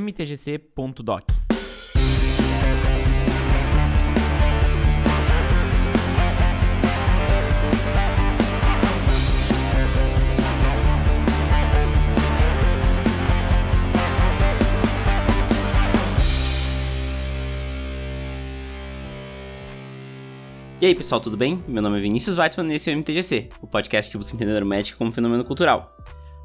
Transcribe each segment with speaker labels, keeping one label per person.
Speaker 1: mtgc.doc. E aí pessoal, tudo bem? Meu nome é Vinícius Weitzman e esse é o MTGC, o podcast que busca entender o Magic como fenômeno cultural.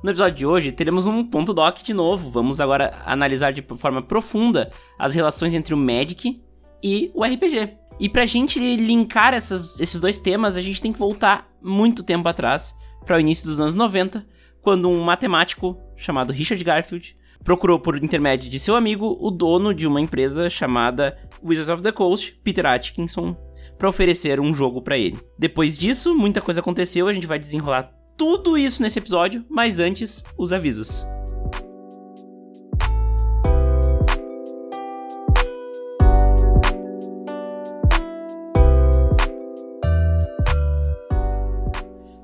Speaker 1: No episódio de hoje, teremos um ponto doc de novo. Vamos agora analisar de forma profunda as relações entre o Magic e o RPG. E pra gente linkar essas, esses dois temas, a gente tem que voltar muito tempo atrás, para o início dos anos 90, quando um matemático chamado Richard Garfield procurou por intermédio de seu amigo o dono de uma empresa chamada Wizards of the Coast, Peter Atkinson, para oferecer um jogo para ele. Depois disso, muita coisa aconteceu, a gente vai desenrolar tudo isso nesse episódio, mas antes, os avisos.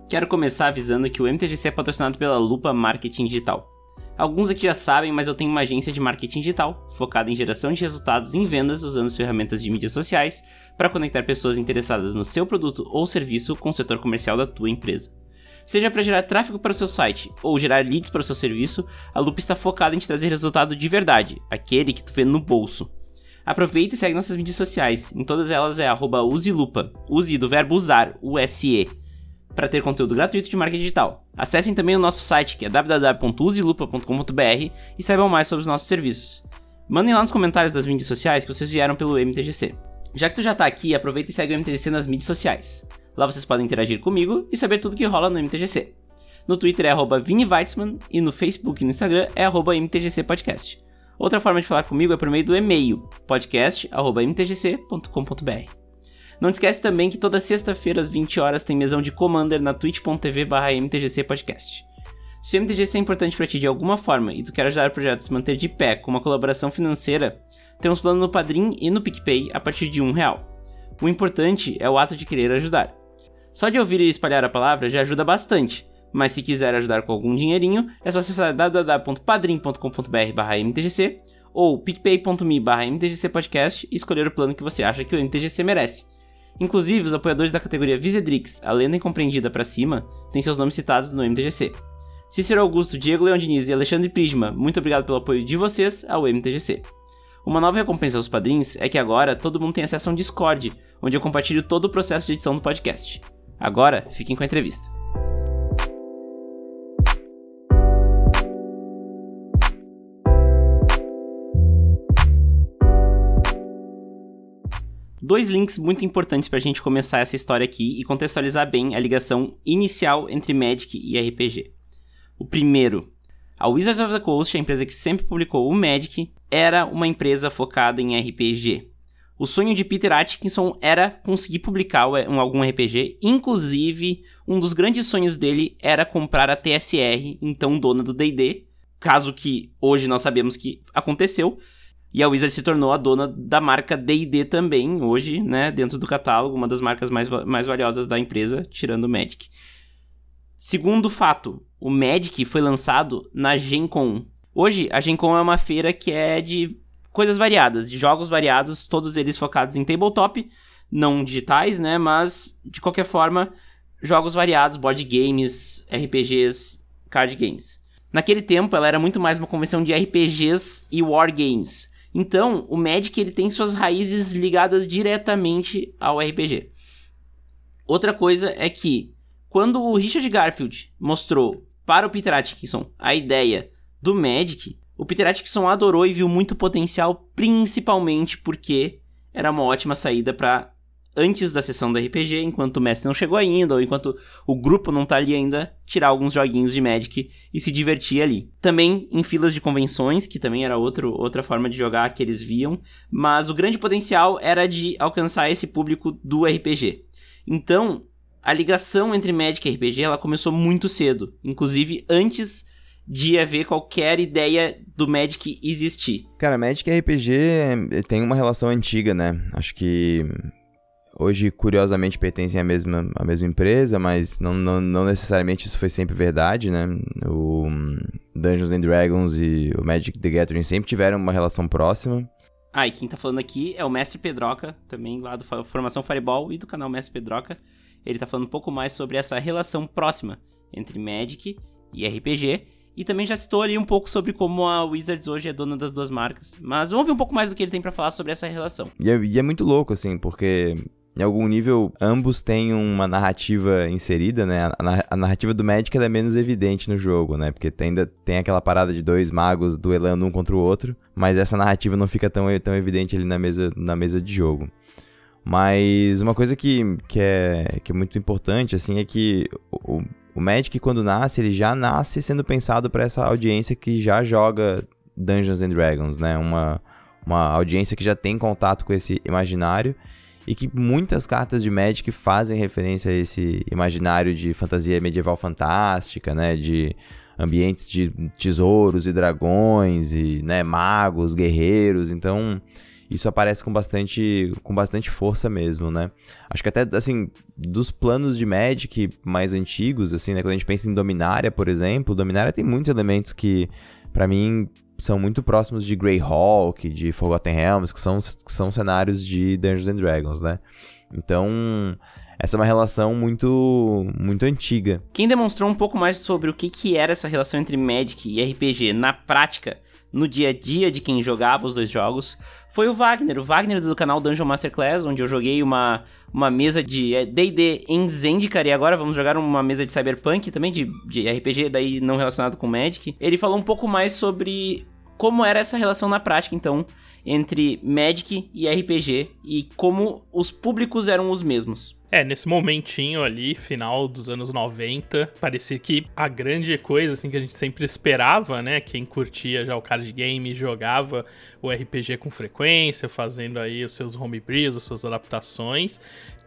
Speaker 1: Quero começar avisando que o MTGC é patrocinado pela Lupa Marketing Digital. Alguns aqui já sabem, mas eu tenho uma agência de marketing digital focada em geração de resultados em vendas usando as ferramentas de mídias sociais para conectar pessoas interessadas no seu produto ou serviço com o setor comercial da tua empresa. Seja para gerar tráfego para o seu site ou gerar leads para o seu serviço, a Loop está focada em te trazer resultado de verdade, aquele que tu vê no bolso. Aproveita e segue nossas mídias sociais. Em todas elas é uselupa, use do verbo usar, U-S-E, para ter conteúdo gratuito de marketing digital. Acessem também o nosso site, que é www.uselupa.com.br e saibam mais sobre os nossos serviços. Mandem lá nos comentários das mídias sociais que vocês vieram pelo MTGC. Já que tu já está aqui, aproveita e segue o MTGC nas mídias sociais. Lá vocês podem interagir comigo e saber tudo que rola no MTGC. No Twitter é arroba ViniWeitzman e no Facebook e no Instagram é arroba MTGC Podcast. Outra forma de falar comigo é por meio do e-mail podcast.mtgc.com.br. Não esquece também que toda sexta-feira às 20 horas tem mesão de Commander na twitch.tv mtgc podcast. Se o MTGC é importante para ti de alguma forma e tu quer ajudar o projeto a se manter de pé com uma colaboração financeira, temos plano no Padrim e no PicPay a partir de um real. O importante é o ato de querer ajudar. Só de ouvir e espalhar a palavra já ajuda bastante, mas se quiser ajudar com algum dinheirinho, é só acessar www.padrim.com.br/mtgc ou picpay.me/mtgcpodcast e escolher o plano que você acha que o MTGC merece. Inclusive, os apoiadores da categoria Visedrix, a lenda incompreendida para cima, têm seus nomes citados no MTGC. Cícero Augusto, Diego Leão Diniz e Alexandre Prisma, muito obrigado pelo apoio de vocês ao MTGC. Uma nova recompensa aos padrinhos é que agora todo mundo tem acesso a um Discord, onde eu compartilho todo o processo de edição do podcast. Agora, fiquem com a entrevista. Dois links muito importantes para a gente começar essa história aqui e contextualizar bem a ligação inicial entre Magic e RPG. O primeiro, a Wizards of the Coast, a empresa que sempre publicou o Magic, era uma empresa focada em RPG. O sonho de Peter Atkinson era conseguir publicar um, algum RPG, inclusive um dos grandes sonhos dele era comprar a TSR, então dona do D&D, caso que hoje nós sabemos que aconteceu, e a Wizard se tornou a dona da marca D&D também, hoje, né, dentro do catálogo, uma das marcas mais, mais valiosas da empresa, tirando o Magic. Segundo fato, o Magic foi lançado na Gen Con. Hoje, a Gen Con é uma feira que é de coisas variadas, de jogos variados, todos eles focados em tabletop, não digitais, né? Mas, de qualquer forma, jogos variados, board games, RPGs, card games. Naquele tempo, ela era muito mais uma convenção de RPGs e war games. Então, o Magic ele tem suas raízes ligadas diretamente ao RPG. Outra coisa é que, quando o Richard Garfield mostrou para o Peter Atkinson a ideia do Magic, o Peter Atkinson adorou e viu muito potencial, principalmente porque era uma ótima saída para antes da sessão do RPG, enquanto o mestre não chegou ainda, ou enquanto o grupo não tá ali ainda, tirar alguns joguinhos de Magic e se divertir ali. Também em filas de convenções, que também era outro, outra forma de jogar que eles viam, mas o grande potencial era de alcançar esse público do RPG. Então, a ligação entre Magic e RPG ela começou muito cedo, inclusive antes de haver qualquer ideia do Magic existir.
Speaker 2: Cara, Magic RPG tem uma relação antiga, né? Acho que hoje curiosamente pertencem à mesma, à mesma empresa, mas não, não, não necessariamente isso foi sempre verdade, né? O Dungeons and Dragons e o Magic the Gathering sempre tiveram uma relação próxima.
Speaker 1: Ah, e quem tá falando aqui é o Mestre Pedroca, também lá do Formação Fireball e do canal Mestre Pedroca. Ele tá falando um pouco mais sobre essa relação próxima entre Magic e RPG. E também já citou ali um pouco sobre como a Wizards hoje é dona das duas marcas. Mas vamos ver um pouco mais do que ele tem para falar sobre essa relação.
Speaker 2: E é, e é muito louco, assim, porque em algum nível, ambos têm uma narrativa inserida, né? A, narrativa do Magic é menos evidente no jogo, né? Porque tem, ainda tem aquela parada de dois magos duelando um contra o outro, mas essa narrativa não fica tão, tão evidente ali na mesa, na mesa de jogo. Mas uma coisa que, que, é, que é muito importante, assim, é que o, o Magic, quando nasce, ele já nasce sendo pensado para essa audiência que já joga Dungeons and Dragons, né? Uma, uma audiência que já tem contato com esse imaginário e que muitas cartas de Magic fazem referência a esse imaginário de fantasia medieval fantástica, né, de ambientes de tesouros e dragões e, né, magos, guerreiros, então isso aparece com bastante com bastante força mesmo, né? Acho que até assim, dos planos de Magic mais antigos, assim, né, quando a gente pensa em Dominária, por exemplo, Dominária tem muitos elementos que para mim são muito próximos de Greyhawk, de Forgotten Realms, que são, que são cenários de Dungeons and Dragons, né? Então, essa é uma relação muito muito antiga.
Speaker 1: Quem demonstrou um pouco mais sobre o que, que era essa relação entre Magic e RPG na prática no dia a dia de quem jogava os dois jogos foi o Wagner. O Wagner do canal Dungeon Masterclass, onde eu joguei uma, uma mesa de D&D é, em Zendikar e agora vamos jogar uma mesa de Cyberpunk também, de, de RPG, daí não relacionado com Magic. Ele falou um pouco mais sobre como era essa relação na prática, então, entre Magic e RPG e como os públicos eram os mesmos.
Speaker 3: É, nesse momentinho ali, final dos anos 90, parecia que a grande coisa assim que a gente sempre esperava, né, quem curtia já o card game jogava o RPG com frequência, fazendo aí os seus homebrews, as suas adaptações,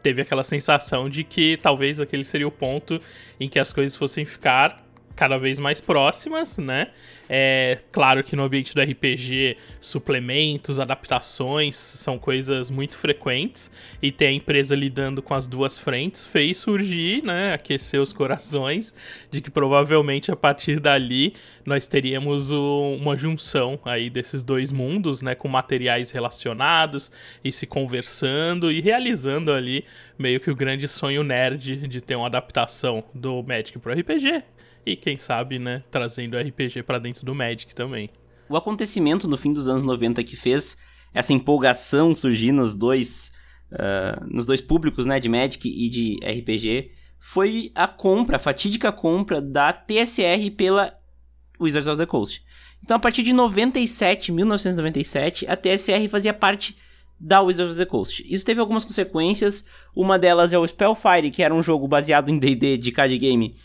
Speaker 3: teve aquela sensação de que talvez aquele seria o ponto em que as coisas fossem ficar cada vez mais próximas, né? É claro que no ambiente do RPG, suplementos, adaptações são coisas muito frequentes e ter a empresa lidando com as duas frentes fez surgir, né, aquecer os corações de que provavelmente a partir dali nós teríamos o, uma junção aí desses dois mundos, né, com materiais relacionados e se conversando e realizando ali meio que o grande sonho nerd de ter uma adaptação do Magic pro RPG e quem sabe, né, trazendo RPG para dentro do Magic também.
Speaker 1: O acontecimento no fim dos anos 90 que fez essa empolgação surgir nos dois, uh, nos dois públicos, né, de Magic e de RPG, foi a compra, a fatídica compra da TSR pela Wizards of the Coast. Então, a partir de 97, 1997, a TSR fazia parte da Wizards of the Coast. Isso teve algumas consequências. Uma delas é o Spellfire, que era um jogo baseado em D&D de card game,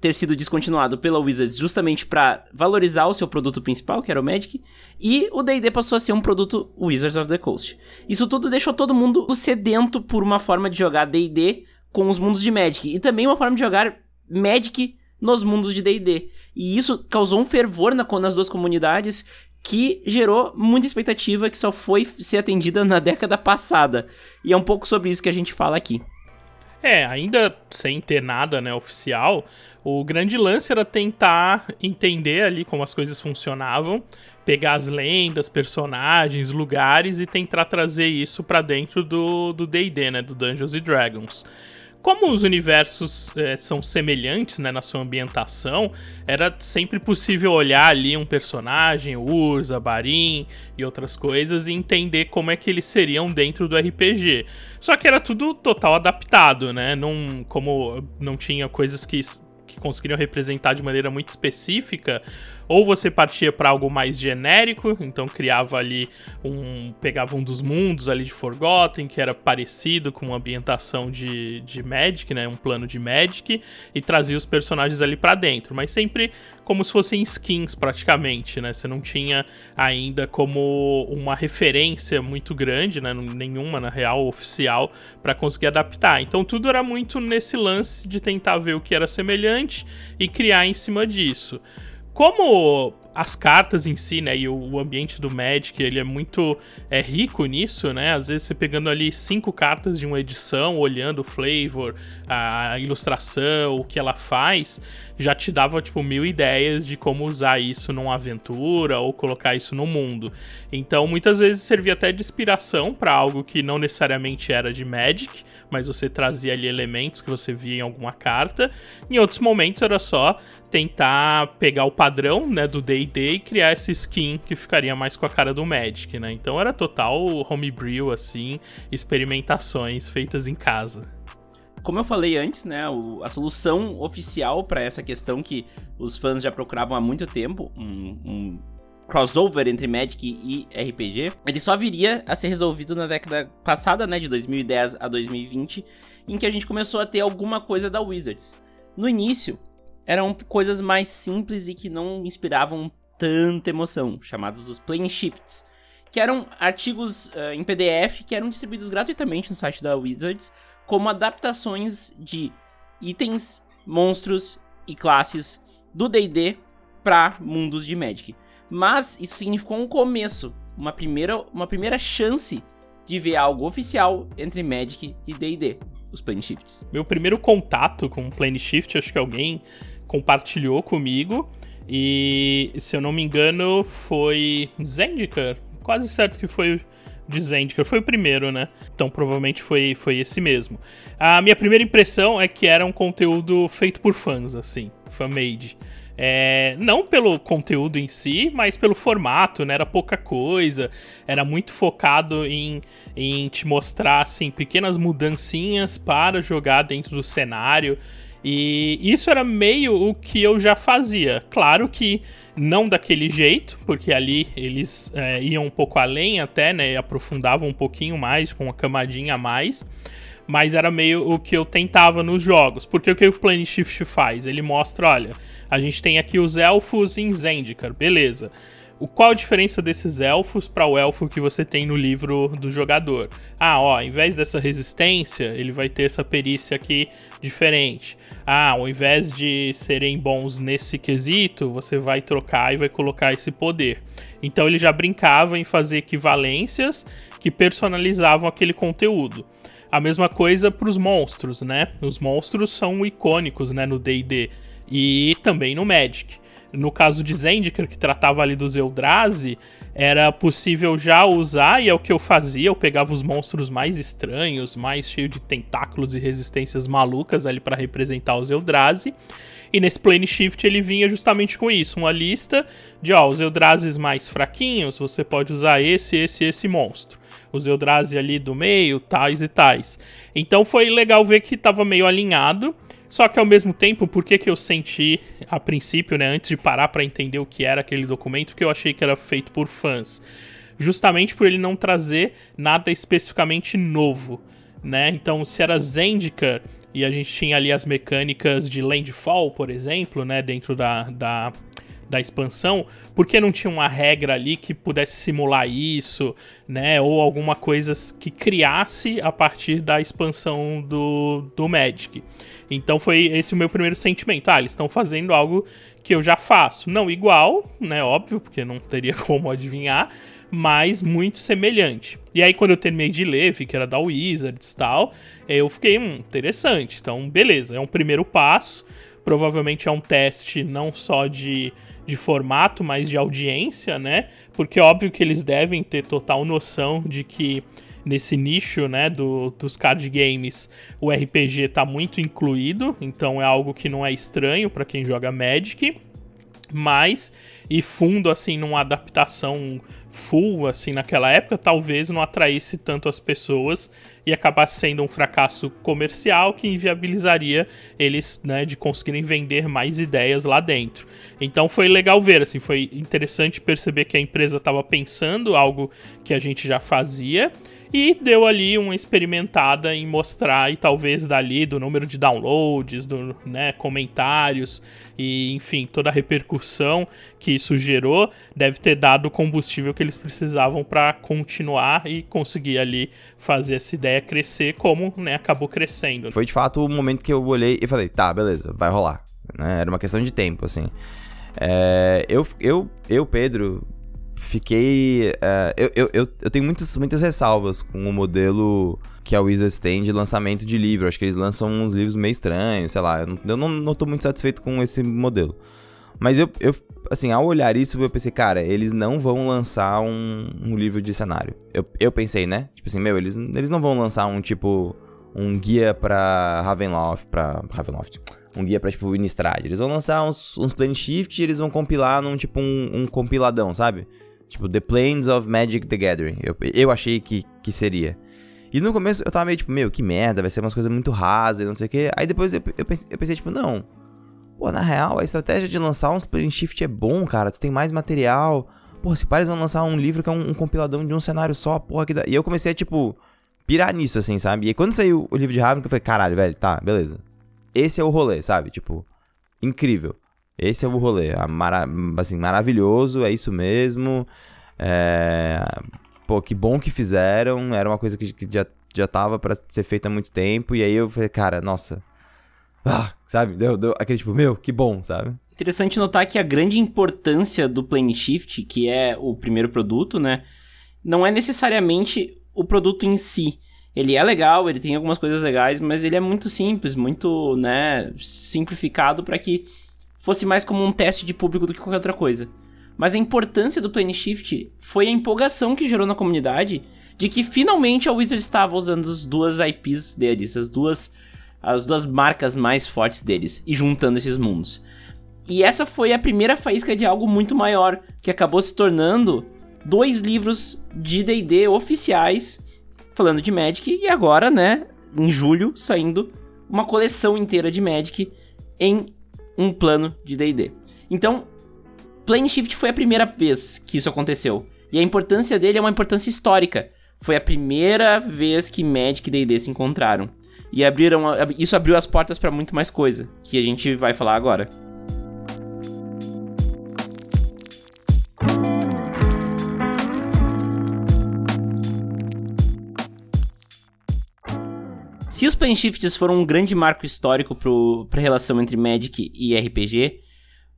Speaker 1: ter sido descontinuado pela Wizards justamente para valorizar o seu produto principal, que era o Magic, e o D&D passou a ser um produto Wizards of the Coast. Isso tudo deixou todo mundo sedento por uma forma de jogar D&D com os mundos de Magic e também uma forma de jogar Magic nos mundos de D&D. E isso causou um fervor na, nas duas comunidades que gerou muita expectativa que só foi ser atendida na década passada. E é um pouco sobre isso que a gente fala aqui.
Speaker 3: É, ainda sem ter nada né, oficial, o grande lance era tentar entender ali como as coisas funcionavam, pegar as lendas, personagens, lugares e tentar trazer isso para dentro do D&D, né, do Dungeons and Dragons como os universos é, são semelhantes né, na sua ambientação, era sempre possível olhar ali um personagem, Urza, Barim e outras coisas e entender como é que eles seriam dentro do RPG. Só que era tudo total adaptado, né? Não, como não tinha coisas que, que conseguiriam representar de maneira muito específica, ou você partia para algo mais genérico, então criava ali um. pegava um dos mundos ali de Forgotten, que era parecido com uma ambientação de, de Magic, né? Um plano de Magic, e trazia os personagens ali para dentro, mas sempre como se fossem skins praticamente, né? Você não tinha ainda como uma referência muito grande, né? Nenhuma na real oficial para conseguir adaptar. Então tudo era muito nesse lance de tentar ver o que era semelhante e criar em cima disso. como as cartas em si, né, e o, ambiente do Magic, ele é muito é, rico nisso, né? Às vezes você pegando ali cinco cartas de uma edição, olhando o flavor, a ilustração, o que ela faz, já te dava, tipo, mil ideias de como usar isso numa aventura ou colocar isso no mundo. Então, muitas vezes servia até de inspiração para algo que não necessariamente era de Magic, mas você trazia ali elementos que você via em alguma carta. Em outros momentos era só tentar pegar o padrão, né, do D&D e criar essa skin que ficaria mais com a cara do Magic, né? Então era total homebrew assim, experimentações feitas em casa.
Speaker 1: Como eu falei antes, né, o, a solução oficial para essa questão que os fãs já procuravam há muito tempo, um, um crossover entre Magic e RPG, ele só viria a ser resolvido na década passada, né, de 2010 a 2020, em que a gente começou a ter alguma coisa da Wizards. No início, eram coisas mais simples e que não inspiravam tanta emoção, chamados os Plane Shifts, que eram artigos uh, em PDF que eram distribuídos gratuitamente no site da Wizards como adaptações de itens, monstros e classes do D&D para mundos de Magic. Mas isso significou um começo, uma primeira, uma primeira chance de ver algo oficial entre Magic e D&D, os Plane Shifts.
Speaker 3: Meu primeiro contato com Plane Shift, acho que alguém compartilhou comigo, e se eu não me engano foi Zendikar, quase certo que foi de Zendikar, foi o primeiro, né? Então provavelmente foi, foi esse mesmo. A minha primeira impressão é que era um conteúdo feito por fãs, assim, fan-made. É, não pelo conteúdo em si, mas pelo formato, né? Era pouca coisa, era muito focado em, em te mostrar assim, pequenas mudancinhas para jogar dentro do cenário. E isso era meio o que eu já fazia. Claro que não daquele jeito, porque ali eles é, iam um pouco além até, né? Aprofundavam um pouquinho mais, com uma camadinha a mais mas era meio o que eu tentava nos jogos. Porque o que o Plane Shift faz? Ele mostra, olha, a gente tem aqui os elfos em Zendikar, beleza. O, qual a diferença desses elfos para o elfo que você tem no livro do jogador? Ah, ó, ao invés dessa resistência, ele vai ter essa perícia aqui diferente. Ah, ao invés de serem bons nesse quesito, você vai trocar e vai colocar esse poder. Então ele já brincava em fazer equivalências que personalizavam aquele conteúdo. A mesma coisa para os monstros, né? Os monstros são icônicos, né, no D&D e também no Magic. No caso de Zendikar, que tratava ali dos Eldrazi, era possível já usar, e é o que eu fazia, eu pegava os monstros mais estranhos, mais cheios de tentáculos e resistências malucas ali para representar os Eldrazi, e nesse Plane Shift ele vinha justamente com isso, uma lista de, ó, os Eldrazi mais fraquinhos, você pode usar esse, esse esse monstro os Eldrazi ali do meio, tais e tais. Então foi legal ver que estava meio alinhado. Só que ao mesmo tempo, por que, que eu senti a princípio, né, antes de parar para entender o que era aquele documento, que eu achei que era feito por fãs? Justamente por ele não trazer nada especificamente novo, né? Então, se era Zendikar e a gente tinha ali as mecânicas de Landfall, por exemplo, né, dentro da, da da expansão, porque não tinha uma regra ali que pudesse simular isso, né? Ou alguma coisa que criasse a partir da expansão do, do Magic. Então foi esse o meu primeiro sentimento. Ah, eles estão fazendo algo que eu já faço. Não igual, né? Óbvio, porque não teria como adivinhar, mas muito semelhante. E aí, quando eu terminei de ler, vi que era da Wizards e tal, eu fiquei, hum, interessante. Então, beleza, é um primeiro passo. Provavelmente é um teste não só de de formato, mas de audiência, né? Porque é óbvio que eles devem ter total noção de que nesse nicho, né, do, dos card games, o RPG está muito incluído, então é algo que não é estranho para quem joga Magic, mas e fundo assim numa adaptação full assim naquela época, talvez não atraísse tanto as pessoas e acabasse sendo um fracasso comercial que inviabilizaria eles, né, de conseguirem vender mais ideias lá dentro. Então foi legal ver, assim, foi interessante perceber que a empresa estava pensando algo que a gente já fazia e deu ali uma experimentada em mostrar e talvez dali do número de downloads, do, né, comentários e enfim, toda a repercussão que isso gerou deve ter dado o combustível que eles precisavam para continuar e conseguir ali fazer essa ideia crescer como, né, acabou crescendo.
Speaker 2: Foi de fato o momento que eu olhei e falei, tá, beleza, vai rolar. Né? Era uma questão de tempo, assim. É, eu, eu, eu, Pedro, fiquei. Uh, eu, eu, eu, eu, tenho muitas, muitas ressalvas com o modelo que a Wizards tem de lançamento de livro. Acho que eles lançam uns livros meio estranhos, sei lá. Eu não, eu não, não tô muito satisfeito com esse modelo. Mas eu, eu, assim, ao olhar isso, eu pensei, cara, eles não vão lançar um, um livro de cenário. Eu, eu pensei, né? Tipo assim, meu, eles, eles não vão lançar um tipo. Um guia pra Ravenloft, pra. Ravenloft. Um guia pra, tipo, Innistrad. Eles vão lançar uns, uns Plane Shift e eles vão compilar num, tipo, um, um compiladão, sabe? Tipo, The Planes of Magic the Gathering. Eu, eu achei que, que seria. E no começo eu tava meio tipo, meu, que merda, vai ser umas coisas muito rasas, não sei o quê. Aí depois eu, eu, pensei, eu pensei, tipo, não. Pô, na real, a estratégia de lançar uns Plane Shift é bom, cara. Tu tem mais material. Pô, se pares vão lançar um livro que é um, um, compiladão de um cenário só, porra, que dá. E eu comecei a, tipo, pirar nisso, assim, sabe? E aí, quando saiu o livro de Ravnica, eu falei, caralho, velho, tá, beleza. Esse é o rolê, sabe? Tipo, incrível. Esse é o rolê. Mara assim, maravilhoso, é isso mesmo. É... Pô, que bom que fizeram. Era uma coisa que, que já, já tava pra ser feita há muito tempo. E aí eu falei, cara, nossa. Ah, sabe? Deu, deu aquele tipo, meu, que bom, sabe?
Speaker 1: Interessante notar que a grande importância do Plane Shift, que é o primeiro produto, né? Não é necessariamente o produto em si. Ele é legal, ele tem algumas coisas legais, mas ele é muito simples, muito, né, simplificado para que fosse mais como um teste de público do que qualquer outra coisa. Mas a importância do Plane Shift foi a empolgação que gerou na comunidade de que finalmente a Wizard estava usando as duas IPs deles, as duas, as duas marcas mais fortes deles, e juntando esses mundos. E essa foi a primeira faísca de algo muito maior, que acabou se tornando dois livros de D&D oficiais falando de Magic e agora, né, em julho saindo uma coleção inteira de Magic em um plano de D&D. Então, Plane Shift foi a primeira vez que isso aconteceu. E a importância dele é uma importância histórica. Foi a primeira vez que Magic e D&D se encontraram. E abriram, isso abriu as portas para muito mais coisa, que a gente vai falar agora. Se os Plane Shifts foram um grande marco histórico para a relação entre Magic e RPG,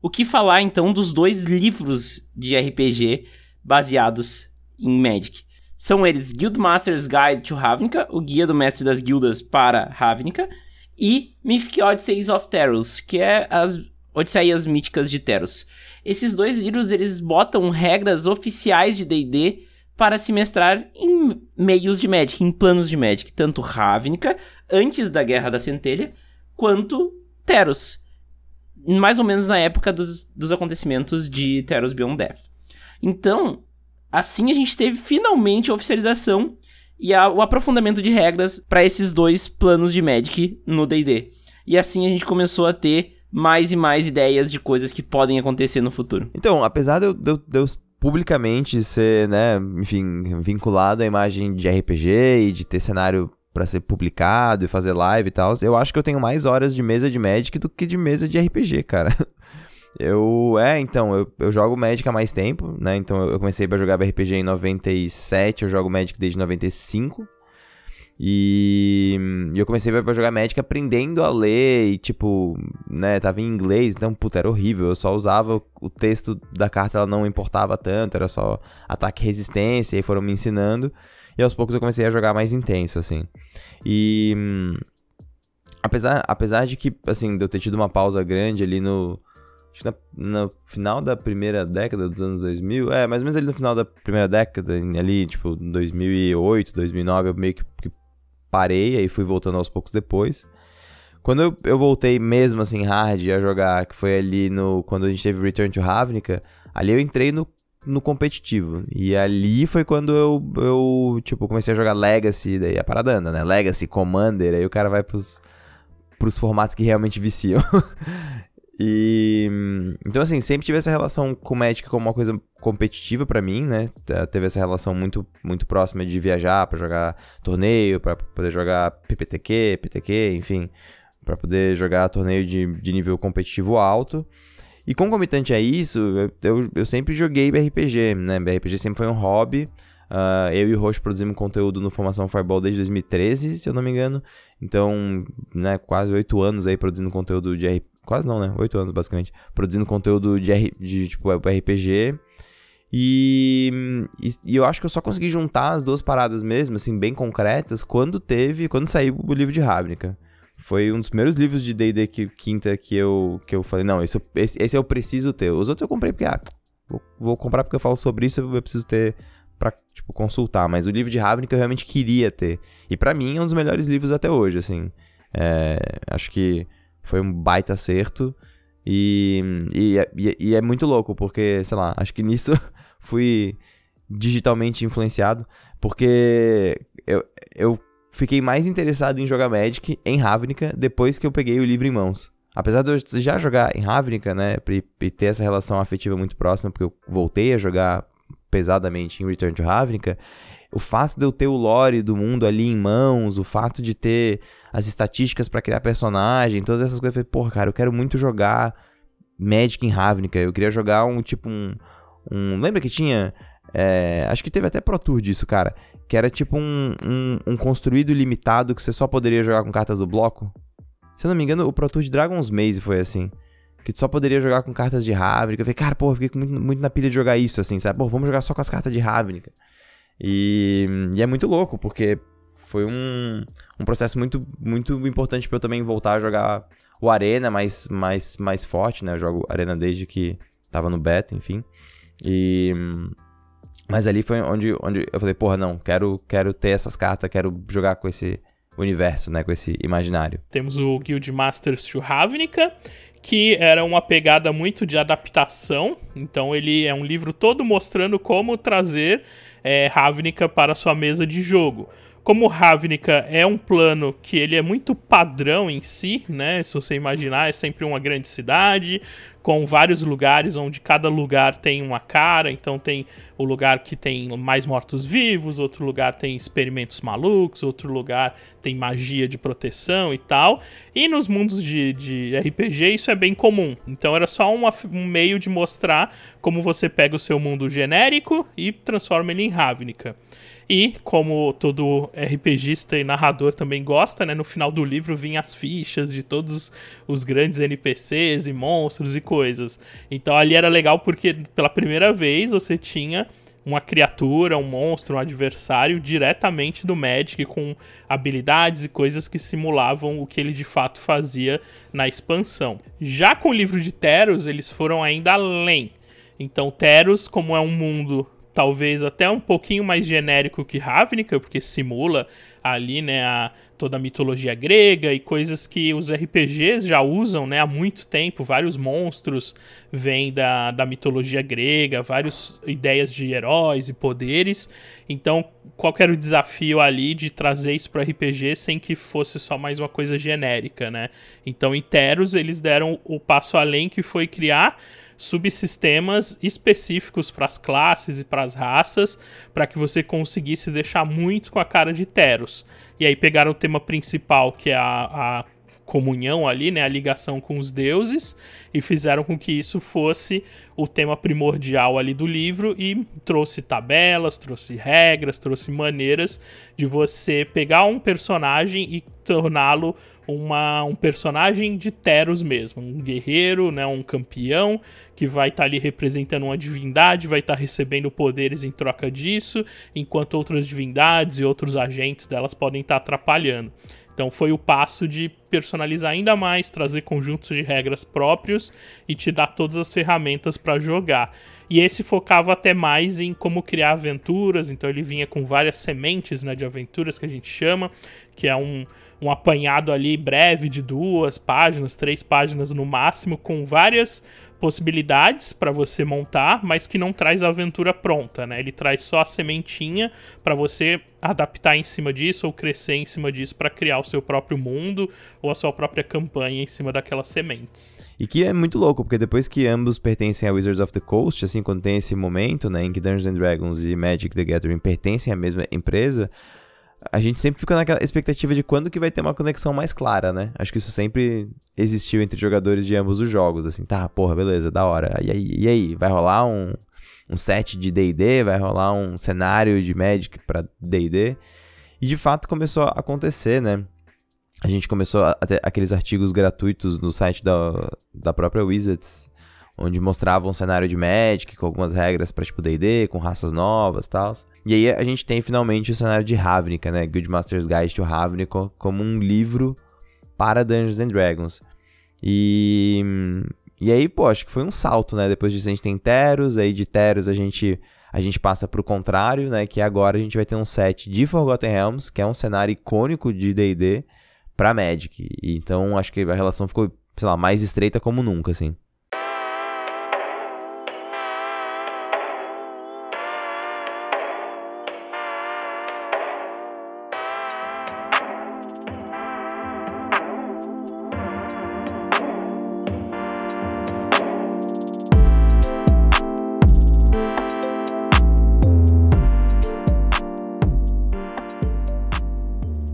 Speaker 1: o que falar então dos dois livros de RPG baseados em Magic? São eles Guildmaster's Guide to Ravnica, o guia do mestre das guildas para Ravnica, e Mythic Odysseys of Teros, que é as Odisseias míticas de Teros. Esses dois livros eles botam regras oficiais de D&D para se mestrar em meios de Magic, em planos de Magic, tanto Ravnica, antes da Guerra da Centelha, quanto Teros, mais ou menos na época dos, dos acontecimentos de Teros Beyond Death. Então, assim a gente teve finalmente a oficialização e a, o aprofundamento de regras para esses dois planos de Magic no D&D. E assim a gente começou a ter mais e mais ideias de coisas que podem acontecer no futuro.
Speaker 2: Então, apesar de eu, de eu publicamente ser, né, enfim, vinculado à imagem de RPG e de ter cenário para ser publicado e fazer live e tal, eu acho que eu tenho mais horas de mesa de Magic do que de mesa de RPG, cara. Eu, é, então, eu, eu jogo Magic há mais tempo, né? Então eu comecei a jogar RPG em 97, eu jogo Magic desde 95. E, eu comecei a jogar Magic aprendendo a ler e, tipo, né, tava em inglês, então, puta, era horrível. Eu só usava o texto da carta, ela não importava tanto, era só ataque e resistência, e foram me ensinando. E aos poucos eu comecei a jogar mais intenso, assim. E. Apesar, apesar de que, assim, de eu ter tido uma pausa grande ali no. Acho que no final da primeira década dos anos 2000, é, mais ou menos ali no final da primeira década, ali, tipo, 2008, 2009, eu meio que, que parei, aí fui voltando aos poucos depois. Quando eu, eu voltei mesmo assim hard a jogar, que foi ali no quando a gente teve Return to Ravnica, ali eu entrei no, no competitivo. E ali foi quando eu, eu tipo, comecei a jogar Legacy, daí a parada anda, né? Legacy, Commander, aí o cara vai pros, pros formatos que realmente viciam. E então assim, sempre tive essa relação com Magic como uma coisa competitiva para mim, né? Teve essa relação muito muito próxima de viajar para jogar torneio, para poder jogar PPTQ, PTQ, enfim, para poder jogar torneio de, de nível competitivo alto. E concomitante a isso, eu, eu, sempre joguei BRPG, né? BRPG sempre foi um hobby. Uh, eu e o Roxo produzimos conteúdo no Formação Fireball desde 2013, se eu não me engano. Então, né, quase oito anos aí produzindo conteúdo de quase não, né? Oito anos, basicamente. Produzindo conteúdo de, R, de tipo, RPG. E, e, e, eu acho que eu só consegui juntar as duas paradas mesmo, assim, bem concretas, quando teve, quando saiu o livro de Ravnica. Foi um dos primeiros livros de D&D quinta que eu, que eu falei, não, esse, esse, esse eu preciso ter. Os outros eu comprei porque, ah, vou, vou comprar porque eu falo sobre isso, eu preciso ter pra, tipo, consultar. Mas o livro de Ravnica eu realmente queria ter. E para mim é um dos melhores livros até hoje, assim. É, acho que foi um baita acerto. E, e, e, é muito louco, porque, sei lá, acho que nisso fui digitalmente influenciado. Porque eu, eu fiquei mais interessado em jogar Magic em Ravnica depois que eu peguei o livro em mãos. Apesar de eu já jogar em Ravnica, né, e ter essa relação afetiva muito próxima, porque eu voltei a jogar pesadamente em Return to Ravnica, o fato de eu ter o lore do mundo ali em mãos, o fato de ter as estatísticas para criar personagem, todas essas coisas, eu falei, porra, cara, eu quero muito jogar Magic em Ravnica, eu queria jogar um tipo um, um lembra que tinha é, acho que teve até Pro Tour disso, cara. Que era tipo um, um, um, construído limitado que você só poderia jogar com cartas do bloco. Se eu não me engano, o Pro Tour de Dragon's Maze foi assim. Que tu só poderia jogar com cartas de Ravnica. Eu falei, cara, eu fiquei muito, muito na pilha de jogar isso, assim, sabe? Pô, vamos jogar só com as cartas de Ravnica. E, e é muito louco, porque foi um, um processo muito, muito importante para eu também voltar a jogar o Arena mais, mais, mais forte, né? Eu jogo Arena desde que tava no beta, enfim. E mas ali foi onde, onde eu falei, porra, não, quero, quero ter essas cartas, quero jogar com esse universo, né, com esse imaginário.
Speaker 3: Temos o Guild Masters to Ravnica, que era uma pegada muito de adaptação, então ele é um livro todo mostrando como trazer é, Ravnica para sua mesa de jogo. Como Ravnica é um plano que ele é muito padrão em si, né? Se você imaginar, é sempre uma grande cidade, com vários lugares onde cada lugar tem uma cara. Então tem o lugar que tem mais mortos-vivos, outro lugar tem experimentos malucos, outro lugar tem magia de proteção e tal. E nos mundos de, de RPG isso é bem comum. Então era só uma, um meio de mostrar como você pega o seu mundo genérico e transforma ele em Ravnica. E, como todo RPGista e narrador também gosta, né? No final do livro vinham as fichas de todos os grandes NPCs e monstros e coisas. Então ali era legal porque pela primeira vez você tinha uma criatura, um monstro, um adversário diretamente do Magic com habilidades e coisas que simulavam o que ele de fato fazia na expansão. Já com o livro de Teros, eles foram ainda além. Então, Teros, como é um mundo talvez até um pouquinho mais genérico que Ravnica, porque simula ali, né, a, toda a mitologia grega e coisas que os RPGs já usam, né, há muito tempo. Vários monstros vêm da, da mitologia grega, várias ideias de heróis e poderes. Então, qual era o desafio ali de trazer isso para RPG sem que fosse só mais uma coisa genérica, né? Então, em Teros, eles deram o passo além que foi criar subsistemas específicos para as classes e para as raças, para que você conseguisse deixar muito com a cara de Teros. E aí pegaram o tema principal, que é a, a comunhão ali, né, a ligação com os deuses, e fizeram com que isso fosse o tema primordial ali do livro e trouxe tabelas, trouxe regras, trouxe maneiras de você pegar um personagem e torná-lo uma, um personagem de Teros mesmo, um guerreiro, né, um campeão que vai estar tá ali representando uma divindade, vai estar tá recebendo poderes em troca disso, enquanto outras divindades e outros agentes delas podem estar tá atrapalhando. Então foi o passo de personalizar ainda mais, trazer conjuntos de regras próprios e te dar todas as ferramentas para jogar. E esse focava até mais em como criar aventuras, então ele vinha com várias sementes né, de aventuras que a gente chama, que é um, um apanhado ali breve de duas páginas, três páginas no máximo, com várias possibilidades para você montar, mas que não traz a aventura pronta, né? Ele traz só a sementinha para você adaptar em cima disso ou crescer em cima disso para criar o seu próprio mundo ou a sua própria campanha em cima daquelas sementes.
Speaker 2: E que é muito louco, porque depois que ambos pertencem a Wizards of the Coast, assim, quando tem esse momento, né, em que Dungeons and Dragons e Magic the Gathering pertencem à mesma empresa, a gente sempre fica naquela expectativa de quando que vai ter uma conexão mais clara, né? Acho que isso sempre existiu entre jogadores de ambos os jogos, assim, tá, porra, beleza, da hora. E aí, e aí vai rolar um, um set de D&D, vai rolar um cenário de Magic para D&D? E de fato começou a acontecer, né? a gente começou a ter aqueles artigos gratuitos no site da, da própria Wizards, onde mostravam um cenário de Magic com algumas regras para tipo D&D, com raças novas tal. E aí a gente tem finalmente o cenário de Ravnica, né? Guildmasters Guide to Ravnica como um livro para Dungeons and Dragons. E e aí, pô, acho que foi um salto, né? Depois disso a gente tem Teros, aí de Teros a gente a gente passa pro contrário, né, que agora a gente vai ter um set de Forgotten Realms, que é um cenário icônico de D&D para Magic. E, então acho que a relação ficou, sei lá, mais estreita como nunca, assim.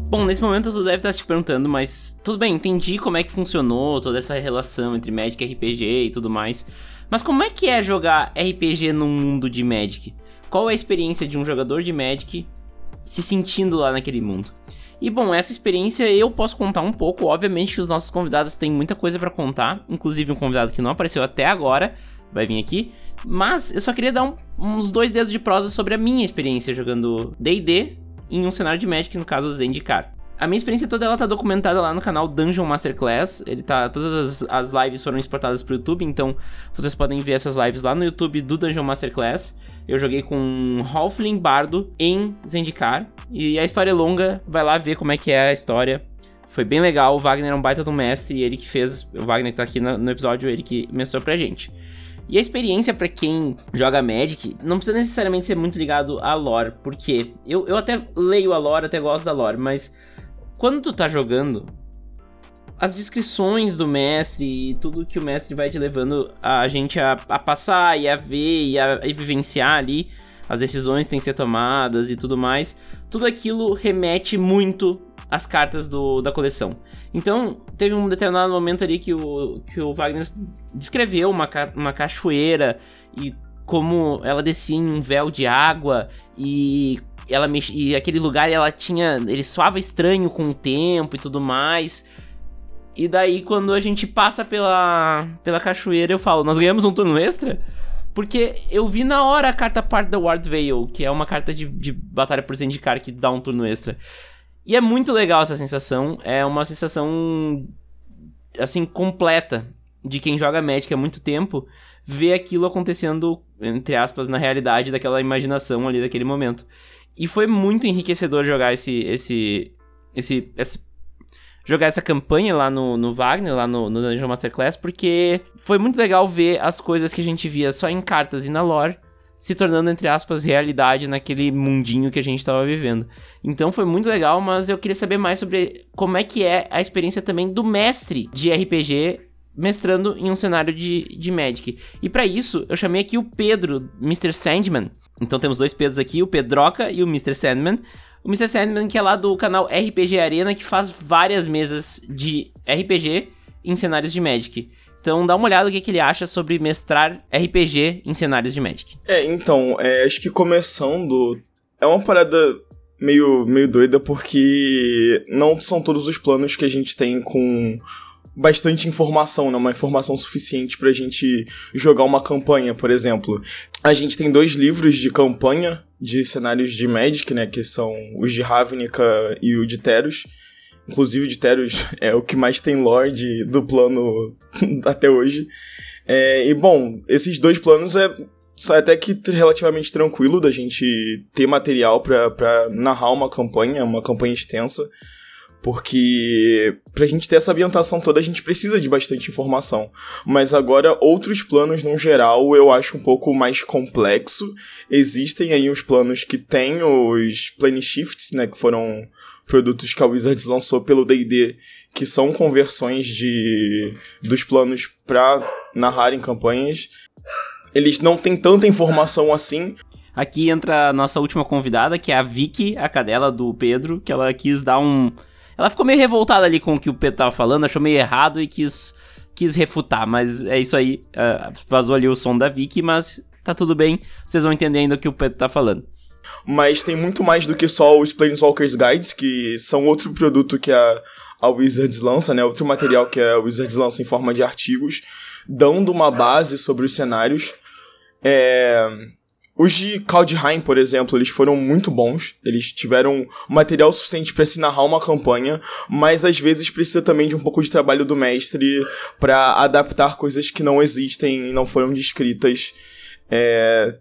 Speaker 1: Bom, nesse momento você deve estar se perguntando, mas tudo bem, entendi como é que funcionou toda essa relação entre Magic e RPG e tudo mais. Mas como é que é jogar RPG num mundo de Magic? Qual é a experiência de um jogador de Magic se sentindo lá naquele mundo? E bom, essa experiência eu posso contar um pouco. Obviamente que os nossos convidados têm muita coisa para contar, inclusive um convidado que não apareceu até agora vai vir aqui. Mas eu só queria dar um, uns dois dedos de prosa sobre a minha experiência jogando D&D em um cenário de Magic, no caso Zendikar. A minha experiência toda ela tá documentada lá no canal Dungeon Masterclass. Ele tá. Todas as, as lives foram exportadas pro YouTube, então vocês podem ver essas lives lá no YouTube do Dungeon Masterclass. Eu joguei com um Halfling Bardo em Zendikar. E a história é longa, vai lá ver como é que é a história. Foi bem legal, o Wagner é um baita do mestre, e ele que fez. O Wagner que tá aqui no, no episódio, ele que mestrou pra gente. E a experiência para quem joga Magic não precisa necessariamente ser muito ligado à lore, porque eu, eu até leio a lore, até gosto da lore, mas quando tu tá jogando, as descrições do mestre e tudo que o mestre vai te levando a gente a, a passar e a ver e a, a vivenciar ali, as decisões que têm que ser tomadas e tudo mais, tudo aquilo remete muito às cartas do, da coleção. Então, teve um determinado momento ali que o, que o Wagner descreveu uma, ca uma cachoeira e como ela descia em um véu de água e ela mex... e aquele lugar ela tinha ele soava estranho com o tempo e tudo mais. E daí quando a gente passa pela pela cachoeira, eu falo, nós ganhamos um turno extra? Porque eu vi na hora a carta Part da Ward Veil, que é uma carta de, de batalha por Zendikar que dá um turno extra. E é muito legal essa sensação. É uma sensação, assim, completa de quem joga Magic há muito tempo. Ver aquilo acontecendo, entre aspas, na realidade daquela imaginação ali daquele momento. E foi muito enriquecedor jogar esse. esse. esse. esse jogar essa campanha lá no, no Wagner, lá no, no Dungeon Masterclass, porque foi muito legal ver as coisas que a gente via só em cartas e na lore se tornando, entre aspas, realidade naquele mundinho que a gente estava vivendo. Então foi muito legal, mas eu queria saber mais sobre como é que é a experiência também do mestre de RPG mestrando em um cenário de, de Magic. E para isso, eu chamei aqui o Pedro, Mr. Sandman. Então temos dois Pedros aqui, o Pedroca e o Mr. Sandman. O Mr. Sandman que é lá do canal RPG Arena, que faz várias mesas de RPG em cenários de Magic. Então dá uma olhada no que, que ele acha sobre mestrar RPG em cenários de Magic.
Speaker 4: É, então, é, acho que começando. É uma parada meio, meio doida porque não são todos os planos que a gente tem com bastante informação, né? uma informação suficiente pra gente jogar uma campanha, por exemplo. A gente tem dois livros de campanha de cenários de Magic, né, que são os de Ravnica e o de Teros. Inclusive, de Teros é o que mais tem lore do plano até hoje. É, e bom, esses dois planos é até que relativamente tranquilo da gente ter material para narrar uma campanha, uma campanha extensa. Porque pra gente ter essa ambientação toda, a gente precisa de bastante informação. Mas agora, outros planos no geral, eu acho um pouco mais complexo. Existem aí os planos que têm os plane shifts, né? Que foram produtos que a Wizards lançou pelo D&D, que são conversões de dos planos para narrar em campanhas. Eles não têm tanta informação assim.
Speaker 1: Aqui entra a nossa última convidada, que é a Vicky, a cadela do Pedro, que ela quis dar um... Ela ficou meio revoltada ali com o que o Pedro tava falando, achou meio errado e quis, quis refutar, mas é isso aí. Uh, vazou ali o som da Vicky, mas tá tudo bem, vocês vão entender ainda o que o Pedro tá falando
Speaker 4: mas tem muito mais do que só os Planeswalkers Guides, que são outro produto que a, a Wizards lança, né? Outro material que a Wizards lança em forma de artigos, dando uma base sobre os cenários. É... Os de Kaldheim, por exemplo, eles foram muito bons. Eles tiveram material suficiente para se narrar uma campanha, mas às vezes precisa também de um pouco de trabalho do mestre para adaptar coisas que não existem e não foram descritas. É...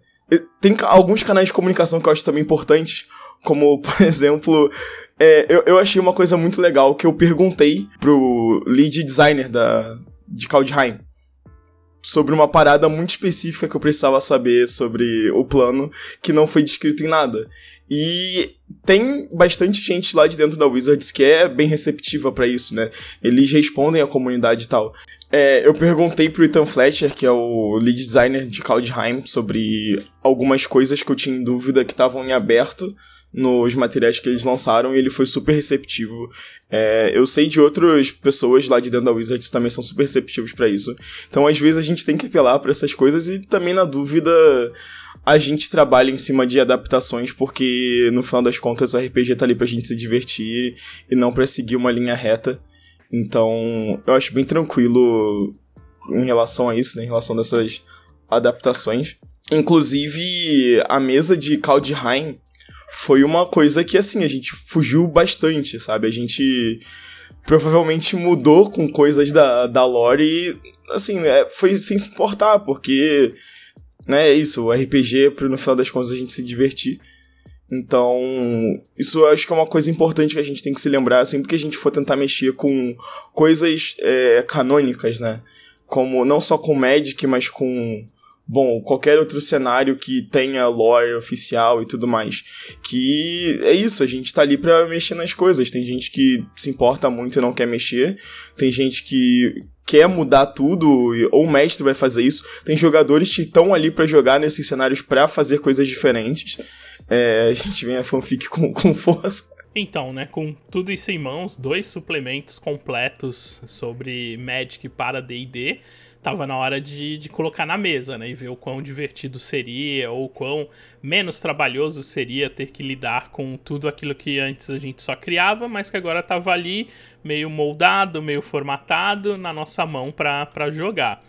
Speaker 4: Tem alguns canais de comunicação que eu acho também importantes, como, por exemplo, é, eu, eu achei uma coisa muito legal que eu perguntei pro lead designer da, de Kaldheim sobre uma parada muito específica que eu precisava saber sobre o plano, que não foi descrito em nada. E tem bastante gente lá de dentro da Wizards que é bem receptiva para isso, né? Eles respondem à comunidade e tal. É, eu perguntei pro Ethan Fletcher, que é o lead designer de Cloudheim, sobre algumas coisas que eu tinha em dúvida que estavam em aberto nos materiais que eles lançaram e ele foi super receptivo. É, eu sei de outras pessoas lá de dentro da Wizards também são super receptivos para isso. Então, às vezes, a gente tem que apelar para essas coisas e também, na dúvida, a gente trabalha em cima de adaptações, porque no final das contas o RPG tá ali pra gente se divertir e não para seguir uma linha reta. Então, eu acho bem tranquilo em relação a isso, né, em relação dessas adaptações. Inclusive, a mesa de Kaldheim foi uma coisa que, assim, a gente fugiu bastante, sabe? A gente provavelmente mudou com coisas da, da lore e, assim, é, foi sem se importar, porque, né, é isso, o RPG, no final das contas, a gente se divertir. Então, isso acho que é uma coisa importante que a gente tem que se lembrar sempre que a gente for tentar mexer com coisas é, canônicas, né? Como, não só com Magic, mas com bom, qualquer outro cenário que tenha lore oficial e tudo mais. Que é isso, a gente tá ali pra mexer nas coisas. Tem gente que se importa muito e não quer mexer, tem gente que quer mudar tudo, ou o mestre vai fazer isso. Tem jogadores que estão ali para jogar nesses cenários para fazer coisas diferentes. É, a gente vem a fanfic com, com força.
Speaker 3: Então, né, com tudo isso em mãos, dois suplementos completos sobre Magic para D&D, tava na hora de, de colocar na mesa, né? E ver o quão divertido seria, ou quão menos trabalhoso seria ter que lidar com tudo aquilo que antes a gente só criava, mas que agora tava ali meio moldado, meio formatado na nossa mão para jogar.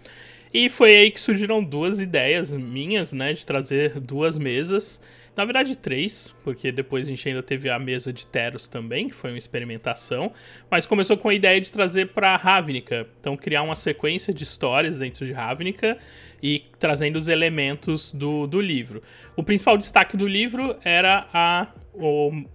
Speaker 3: E foi aí que surgiram duas ideias minhas, né? De trazer duas mesas. Na verdade, três, porque depois a gente ainda teve a mesa de Teros também, que foi uma experimentação. Mas começou com a ideia de trazer para Ravnica. Então, criar uma sequência de histórias dentro de Ravnica e trazendo os elementos do, do livro. O principal destaque do livro era a,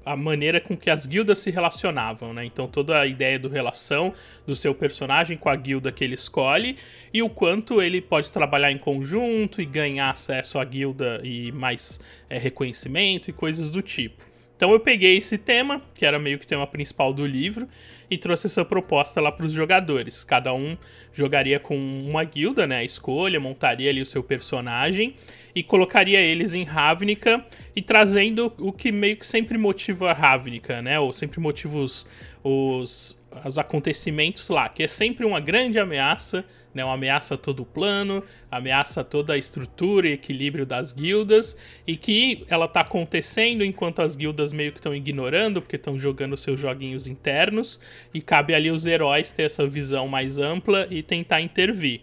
Speaker 3: a maneira com que as guildas se relacionavam, né? Então toda a ideia do relação do seu personagem com a guilda que ele escolhe e o quanto ele pode trabalhar em conjunto e ganhar acesso à guilda e mais é, reconhecimento e coisas do tipo. Então eu peguei esse tema, que era meio que o tema principal do livro, e trouxe essa proposta lá para os jogadores. Cada um jogaria com uma guilda, né? A escolha, montaria ali o seu personagem e colocaria eles em Ravnica e trazendo o que meio que sempre motiva Ravnica, né? Ou sempre motiva os, os, os acontecimentos lá, que é sempre uma grande ameaça né, uma ameaça a todo o plano, ameaça toda a estrutura e equilíbrio das guildas, e que ela está acontecendo enquanto as guildas meio que estão ignorando, porque estão jogando seus joguinhos internos, e cabe ali os heróis ter essa visão mais ampla e tentar intervir.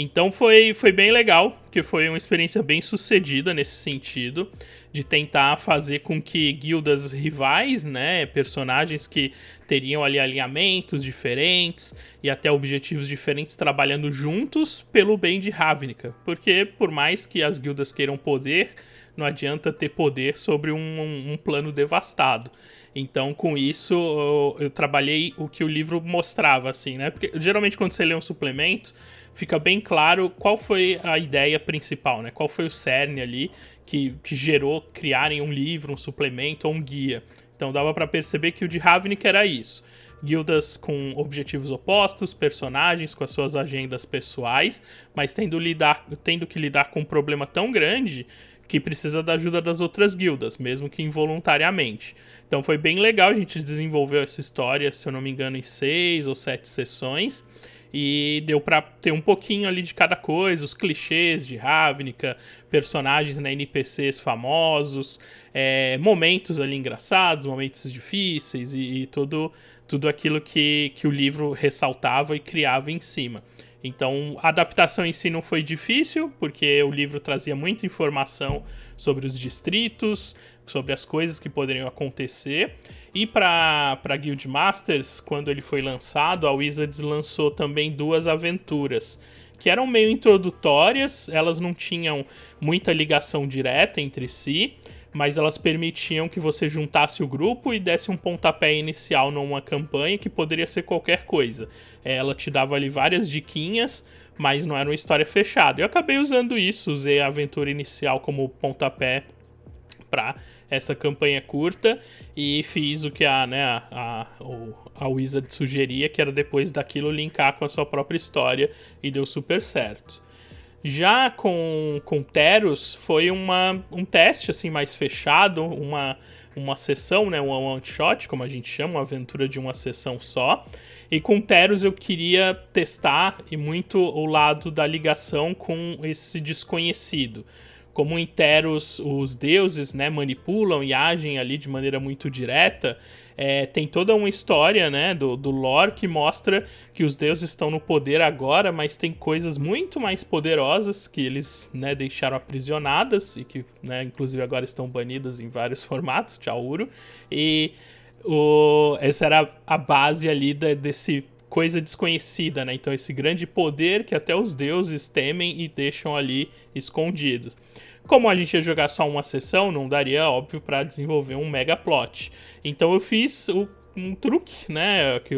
Speaker 3: Então foi, foi bem legal, porque foi uma experiência bem sucedida nesse sentido, de tentar fazer com que guildas rivais, né, personagens que teriam ali alinhamentos diferentes e até objetivos diferentes trabalhando juntos pelo bem de Ravnica. Porque por mais que as guildas queiram poder, não adianta ter poder sobre um, um, um plano devastado. Então, com isso, eu, eu, trabalhei o que o livro mostrava, assim, né? Porque geralmente quando você lê um suplemento, fica bem claro qual foi a ideia principal, né? Qual foi o cerne ali que, que gerou criarem um livro, um suplemento ou um guia. Então dava para perceber que o de Ravnik era isso. Guildas com objetivos opostos, personagens com as suas agendas pessoais, mas tendo, lidar, tendo que lidar com um problema tão grande que precisa da ajuda das outras guildas, mesmo que involuntariamente. Então foi bem legal, a gente desenvolveu essa história, se eu não me engano, em seis ou sete sessões. E deu para ter um pouquinho ali de cada coisa, os clichês de Ravnica, personagens na né, NPCs famosos, é, momentos ali engraçados, momentos difíceis e, e todo, tudo aquilo que, que o livro ressaltava e criava em cima. Então, a adaptação em si não foi difícil, porque o livro trazia muita informação sobre os distritos, sobre as coisas que poderiam acontecer. E para Guild Masters, quando ele foi lançado, a Wizards lançou também duas aventuras que eram meio introdutórias, elas não tinham muita ligação direta entre si, mas elas permitiam que você juntasse o grupo e desse um pontapé inicial numa campanha que poderia ser qualquer coisa. É, ela te dava ali várias diquinhas, mas não era uma história fechada. Eu acabei usando isso, usei a aventura inicial como pontapé para essa campanha curta e fiz o que a, né, a, a, a Wizard sugeria, que era depois daquilo linkar com a sua própria história e deu super certo. Já com, com Teros foi uma, um teste assim mais fechado, uma, uma sessão, né, um one shot, como a gente chama, uma aventura de uma sessão só. E com Teros eu queria testar e muito o lado da ligação com esse desconhecido como em os deuses né, manipulam e agem ali de maneira muito direta, é, tem toda uma história né, do, do lore que mostra que os deuses estão no poder agora, mas tem coisas muito mais poderosas que eles né, deixaram aprisionadas e que, né, inclusive, agora estão banidas em vários formatos, tchau. E o, essa era a base ali da, desse coisa desconhecida, né? Então, esse grande poder que até os deuses temem e deixam ali escondido. Como a gente ia jogar só uma sessão, não daria, óbvio, para desenvolver um mega plot. Então eu fiz o um truque, né, que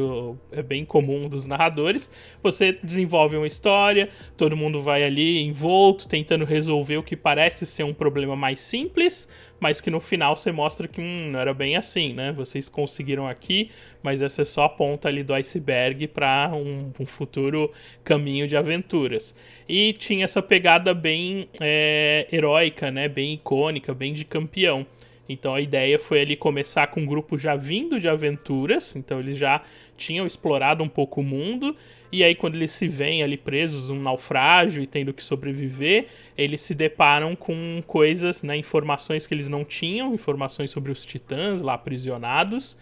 Speaker 3: é bem comum dos narradores. Você desenvolve uma história, todo mundo vai ali envolto, tentando resolver o que parece ser um problema mais simples, mas que no final você mostra que hum, não era bem assim, né? Vocês conseguiram aqui, mas essa é só a ponta ali do iceberg para um, um, futuro caminho de aventuras. E tinha essa pegada bem é, heróica, né? Bem icônica, bem de campeão. Então a ideia foi ele começar com um grupo já vindo de aventuras, então eles já tinham explorado um pouco o mundo, e aí quando eles se veem ali presos num naufrágio e tendo que sobreviver, eles se deparam com coisas, né, informações que eles não tinham, informações sobre os titãs lá aprisionados,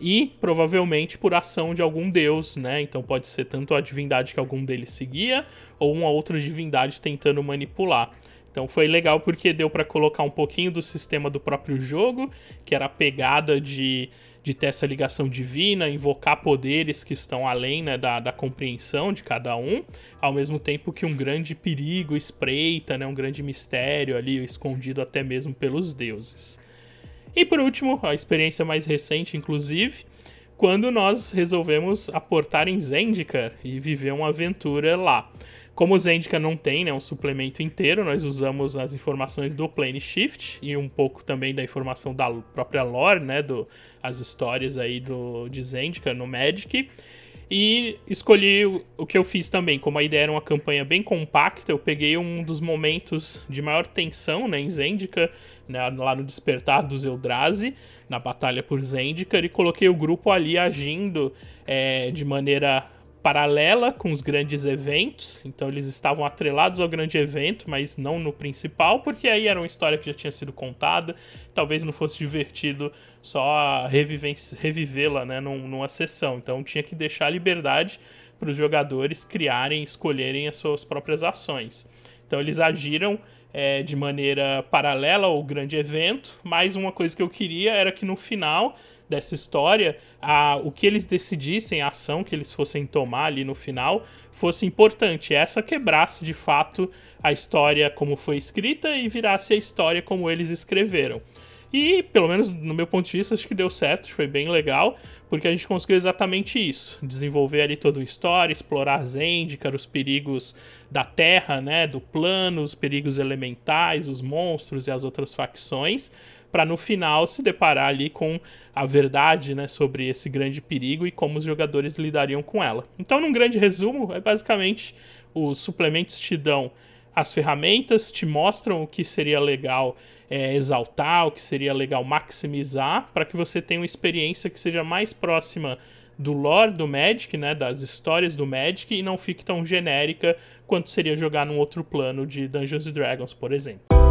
Speaker 3: e provavelmente por ação de algum deus, né? Então pode ser tanto a divindade que algum deles seguia ou uma outra divindade tentando manipular. Então foi legal porque deu para colocar um pouquinho do sistema do próprio jogo, que era a pegada de, de ter essa ligação divina, invocar poderes que estão além né, da, da compreensão de cada um, ao mesmo tempo que um grande perigo espreita, né, um grande mistério ali escondido até mesmo pelos deuses. E por último, a experiência mais recente, inclusive, quando nós resolvemos aportar em Zendikar e viver uma aventura lá. Como o Zendika não tem né, um suplemento inteiro, nós usamos as informações do Plane Shift e um pouco também da informação da própria lore, né, do, as histórias aí do, de Zendika no Magic. E escolhi o, o que eu fiz também, como a ideia era uma campanha bem compacta, eu peguei um dos momentos de maior tensão né, em Zendika, né, lá no Despertar dos Eldrazi, na batalha por Zendikar, e coloquei o grupo ali agindo é, de maneira paralela com os grandes eventos, então eles estavam atrelados ao grande evento, mas não no principal, porque aí era uma história que já tinha sido contada, talvez não fosse divertido só revivê-la né, numa sessão, então tinha que deixar liberdade para os jogadores criarem, escolherem as suas próprias ações. Então eles agiram é, de maneira paralela ao grande evento, mas uma coisa que eu queria era que no final dessa história, a, o que eles decidissem, a ação que eles fossem tomar ali no final, fosse importante. Essa quebrasse de fato a história como foi escrita e virasse a história como eles escreveram. E, pelo menos no meu ponto de vista, acho que deu certo, foi bem legal, porque a gente conseguiu exatamente isso: desenvolver ali toda a história, explorar Zendikar, os perigos da Terra, né, do plano, os perigos elementais, os monstros e as outras facções, para no final se deparar ali com a verdade né, sobre esse grande perigo e como os jogadores lidariam com ela. Então, num grande resumo, é basicamente os suplementos te dão as ferramentas, te mostram o que seria legal é, exaltar, o que seria legal maximizar, para que você tenha uma experiência que seja mais próxima do lore do Magic, né, das histórias do Magic, e não fique tão genérica quanto seria jogar num outro plano de Dungeons Dragons, por exemplo.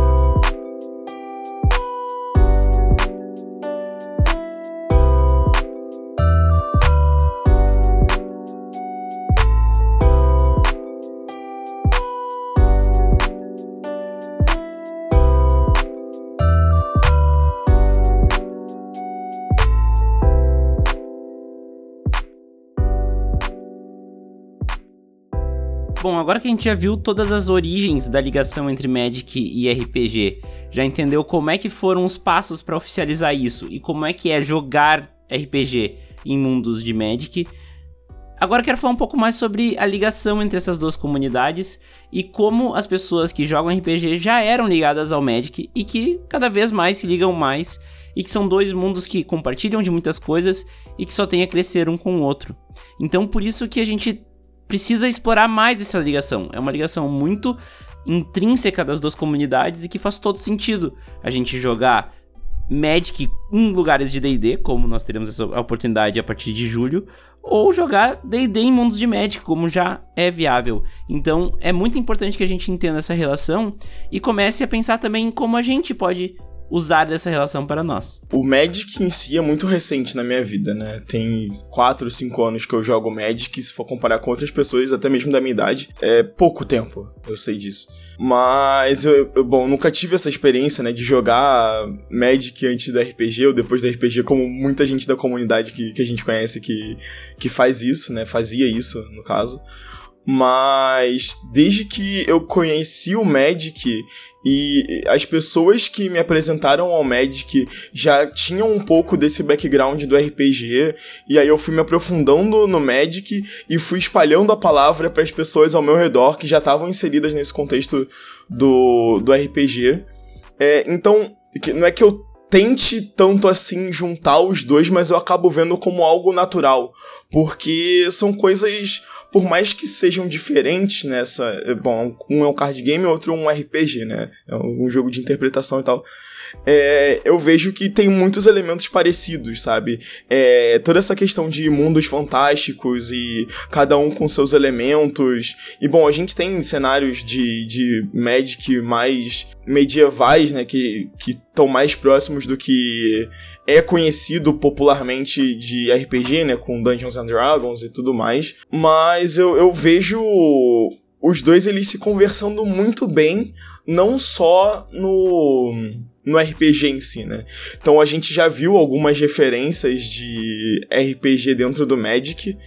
Speaker 1: Agora que a gente já viu todas as origens da ligação entre Magic e RPG, já entendeu como é que foram os passos para oficializar isso e como é que é jogar RPG em mundos de Magic. Agora quero falar um pouco mais sobre a ligação entre essas duas comunidades e como as pessoas que jogam RPG já eram ligadas ao Magic e que cada vez mais se ligam mais e que são dois mundos que compartilham de muitas coisas e que só têm a crescer um com o outro. Então por isso que a gente precisa explorar mais essa ligação. É uma ligação muito intrínseca das duas comunidades e que faz todo sentido a gente jogar Magic em lugares de D&D, como nós teremos essa oportunidade a partir de julho, ou jogar D&D em mundos de Magic, como já é viável. Então, é muito importante que a gente entenda essa relação e comece a pensar também em como a gente pode usar dessa relação para nós.
Speaker 4: O Magic em si é muito recente na minha vida, né? Tem 4, 5 anos que eu jogo Magic, se for comparar com outras pessoas, até mesmo da minha idade, é pouco tempo, eu sei disso. Mas eu, eu bom, nunca tive essa experiência, né, de jogar Magic antes do RPG ou depois do RPG, como muita gente da comunidade que, que a gente conhece que, que faz isso, né? Fazia isso, no caso. Mas desde que eu conheci o Magic e as pessoas que me apresentaram ao Magic já tinham um pouco desse background do RPG, e aí eu fui me aprofundando no Magic e fui espalhando a palavra para as pessoas ao meu redor que já estavam inseridas nesse contexto do, do RPG. É, então, não é que eu tente tanto assim juntar os dois, mas eu acabo vendo como algo natural, porque são coisas por mais que sejam diferentes nessa. É, bom, um é um card game, outro um RPG, né? É um jogo de interpretação e tal. É, eu vejo que tem muitos elementos parecidos, sabe? É, toda essa questão de mundos fantásticos e cada um com seus elementos. E bom, a gente tem cenários de, de Magic mais medievais, né? Que estão mais próximos do que é conhecido popularmente de RPG, né, com Dungeons and Dragons e tudo mais, mas eu, eu vejo os dois eles se conversando muito bem, não só no no RPG em si, né? Então a gente já viu algumas referências de RPG dentro do Magic.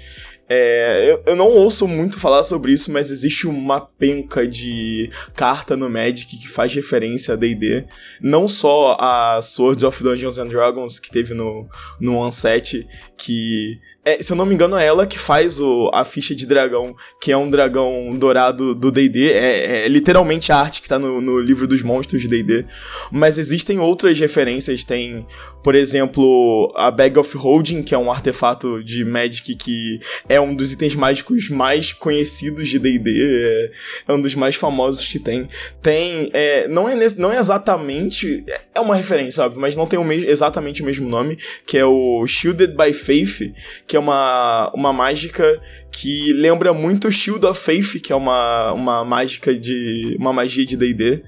Speaker 4: É, eu, eu, não ouço muito falar sobre isso, mas existe uma penca de carta no Magic que faz referência a D&D. Não só a Swords of Dungeons and Dragons que teve no, no Onset, que é, se eu não me engano, é ela que faz o, a ficha de dragão, que é um dragão dourado do DD. É, é, literalmente a arte que tá no, no livro dos monstros de DD. Mas existem outras referências. Tem, por exemplo, a Bag of Holding, que é um artefato de Magic que é um dos itens mágicos mais conhecidos de DD. É, é, um dos mais famosos que tem. Tem. É, não, é, não é exatamente. É uma referência, óbvio, mas não tem o mesmo, exatamente o mesmo nome, que é o Shielded by Faith que é uma, uma mágica que lembra muito Shield of Faith, que é uma, uma mágica de. uma magia de DD.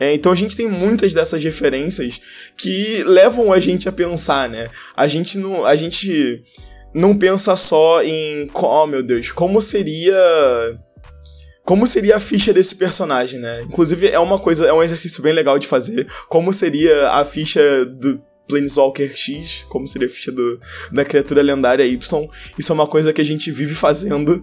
Speaker 4: É, então a gente tem muitas dessas referências que levam a gente a pensar, né? A gente não. A gente não pensa só em. Oh meu Deus, como seria como seria a ficha desse personagem, né? Inclusive é uma coisa, é um exercício bem legal de fazer. Como seria a ficha do Planeswalker X, como seria a ficha do, da criatura lendária Y. Isso é uma coisa que a gente vive fazendo,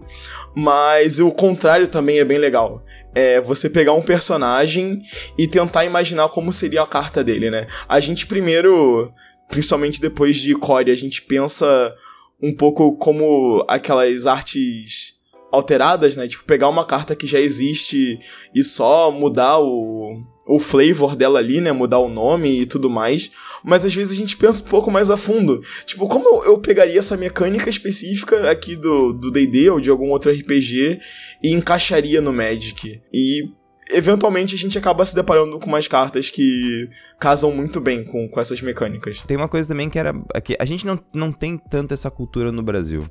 Speaker 4: mas o contrário também é bem legal. É você pegar um personagem e tentar imaginar como seria a carta dele, né? A gente primeiro, principalmente depois de Core, a gente pensa um pouco como aquelas artes alteradas, né? Tipo, pegar uma carta que já existe e só mudar o, o flavor dela ali, né? Mudar o nome e tudo mais. Mas às vezes a gente pensa um pouco mais a fundo. Tipo, como eu pegaria essa mecânica específica aqui do D&D ou de algum outro RPG e encaixaria no Magic? E eventualmente a gente acaba se deparando com umas cartas que casam muito bem com, com essas mecânicas.
Speaker 2: Tem uma coisa também que era. Que a gente não, não tem tanto essa cultura no Brasil.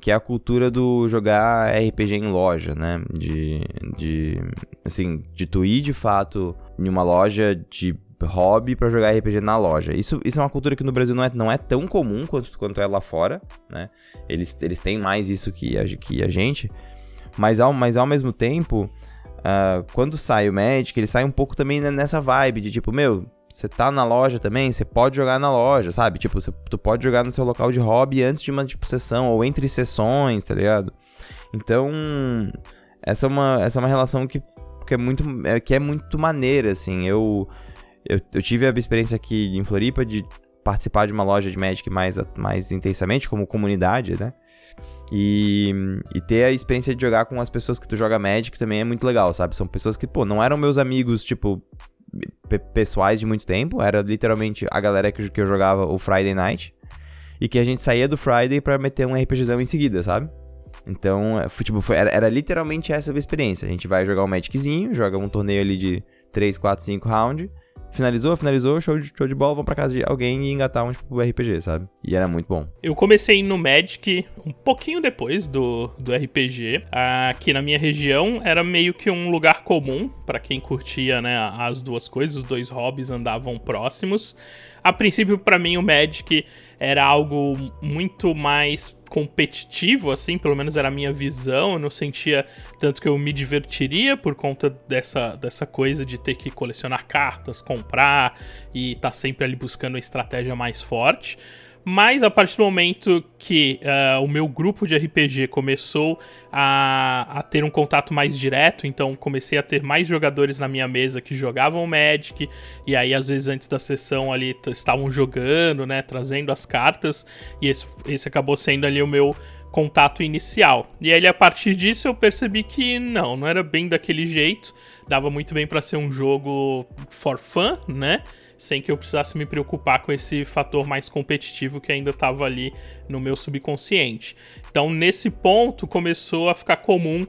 Speaker 2: Que é a cultura do jogar RPG em loja, né? De. de assim, de tu ir de fato em uma loja de hobby para jogar RPG na loja. Isso, isso é uma cultura que no Brasil não é, não é tão comum quanto, quanto é lá fora, né? Eles, eles têm mais isso que a, que a gente. Mas ao, mas ao mesmo tempo, Uh, quando sai o Magic, ele sai um pouco também nessa vibe de tipo, meu, você tá na loja também, você pode jogar na loja, sabe? Tipo, você, tu pode jogar no seu local de hobby antes de uma tipo, sessão ou entre sessões, tá ligado? Então, essa é uma, essa é uma relação que, que, é muito, é, que é muito maneira, assim. Eu, eu, eu tive a experiência aqui em Floripa de participar de uma loja de Magic mais, mais intensamente, como comunidade, né? E, e ter a experiência de jogar com as pessoas que tu joga Magic também é muito legal, sabe? São pessoas que, pô, não eram meus amigos, tipo, pessoais de muito tempo, era literalmente a galera que, que eu jogava o Friday Night, e que a gente saía do Friday para meter um RPGzão em seguida, sabe? Então, é, foi, tipo, foi, era, era, literalmente essa a experiência. A gente vai jogar um Magiczinho, joga um torneio ali de 3, 4, 5 rounds, Finalizou, finalizou, show de, show de bola, vamos pra casa de alguém e engatar um tipo RPG, sabe? E era muito bom.
Speaker 3: Eu comecei no Magic um pouquinho depois do, do RPG. Aqui na minha região era meio que um lugar comum para quem curtia, né, as duas coisas, os dois hobbies andavam próximos. A princípio, para mim, o Magic era algo muito mais competitivo, assim, pelo menos era a minha visão. Eu não sentia tanto que eu me divertiria por conta dessa, dessa coisa de ter que colecionar cartas, comprar e estar tá sempre ali buscando a estratégia mais forte. Mas a partir do momento que uh, o meu grupo de RPG começou a, a, ter um contato mais direto, então comecei a ter mais jogadores na minha mesa que jogavam Magic, e aí às vezes antes da sessão ali estavam jogando, né, trazendo as cartas, e esse, esse acabou sendo ali o meu contato inicial. E aí a partir disso eu percebi que não, não era bem daquele jeito, dava muito bem para ser um jogo for fun, né? Sem que eu precisasse me preocupar com esse fator mais competitivo que ainda estava ali no meu subconsciente. Então, nesse ponto, começou a ficar comum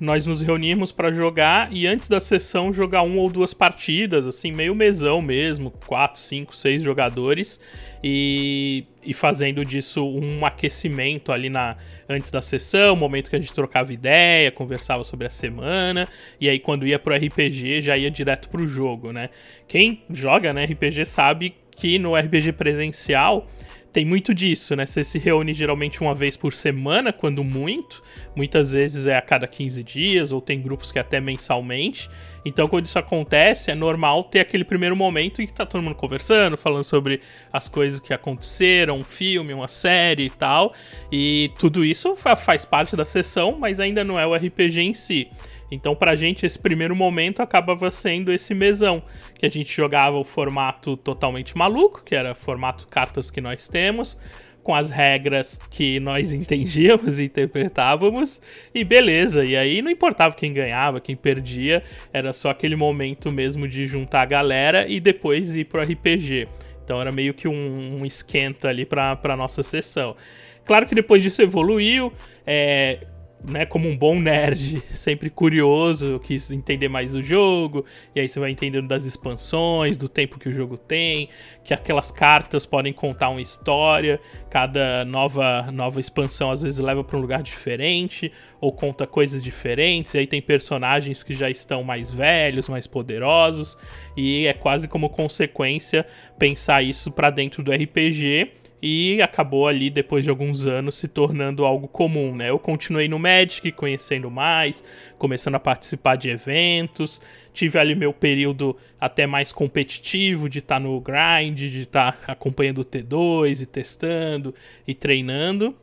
Speaker 3: nós nos reunirmos para jogar e antes da sessão jogar uma ou duas partidas, assim, meio mesão mesmo, quatro, cinco, seis jogadores e, e fazendo disso um aquecimento ali na antes da sessão, momento que a gente trocava ideia, conversava sobre a semana e aí quando ia pro RPG já ia direto pro jogo, né? Quem joga né, RPG sabe que no RPG presencial tem muito disso, né? Você se reúne geralmente uma vez por semana, quando muito. Muitas vezes é a cada 15 dias, ou tem grupos que é até mensalmente. Então, quando isso acontece, é normal ter aquele primeiro momento em que tá todo mundo conversando, falando sobre as coisas que aconteceram, um filme, uma série e tal. E tudo isso faz parte da sessão, mas ainda não é o RPG em si. Então, pra gente, esse primeiro momento acabava sendo esse mesão, que a gente jogava o formato totalmente maluco, que era formato cartas que nós temos, com as regras que nós entendíamos e interpretávamos, e beleza. E aí não importava quem ganhava, quem perdia, era só aquele momento mesmo de juntar a galera e depois ir pro RPG. Então era meio que um, um esquenta ali pra, pra nossa sessão. Claro que depois disso evoluiu, é, né, como um bom nerd, sempre curioso, quis entender mais do jogo, e aí você vai entendendo das expansões, do tempo que o jogo tem, que aquelas cartas podem contar uma história, cada nova nova expansão às vezes leva para um lugar diferente ou conta coisas diferentes, e aí tem personagens que já estão mais velhos, mais poderosos, e é quase como consequência pensar isso para dentro do RPG e acabou ali depois de alguns anos se tornando algo comum, né? Eu continuei no Magic, conhecendo mais, começando a participar de eventos, tive ali meu período até mais competitivo de estar tá no grind, de estar tá acompanhando o T2 e testando e treinando.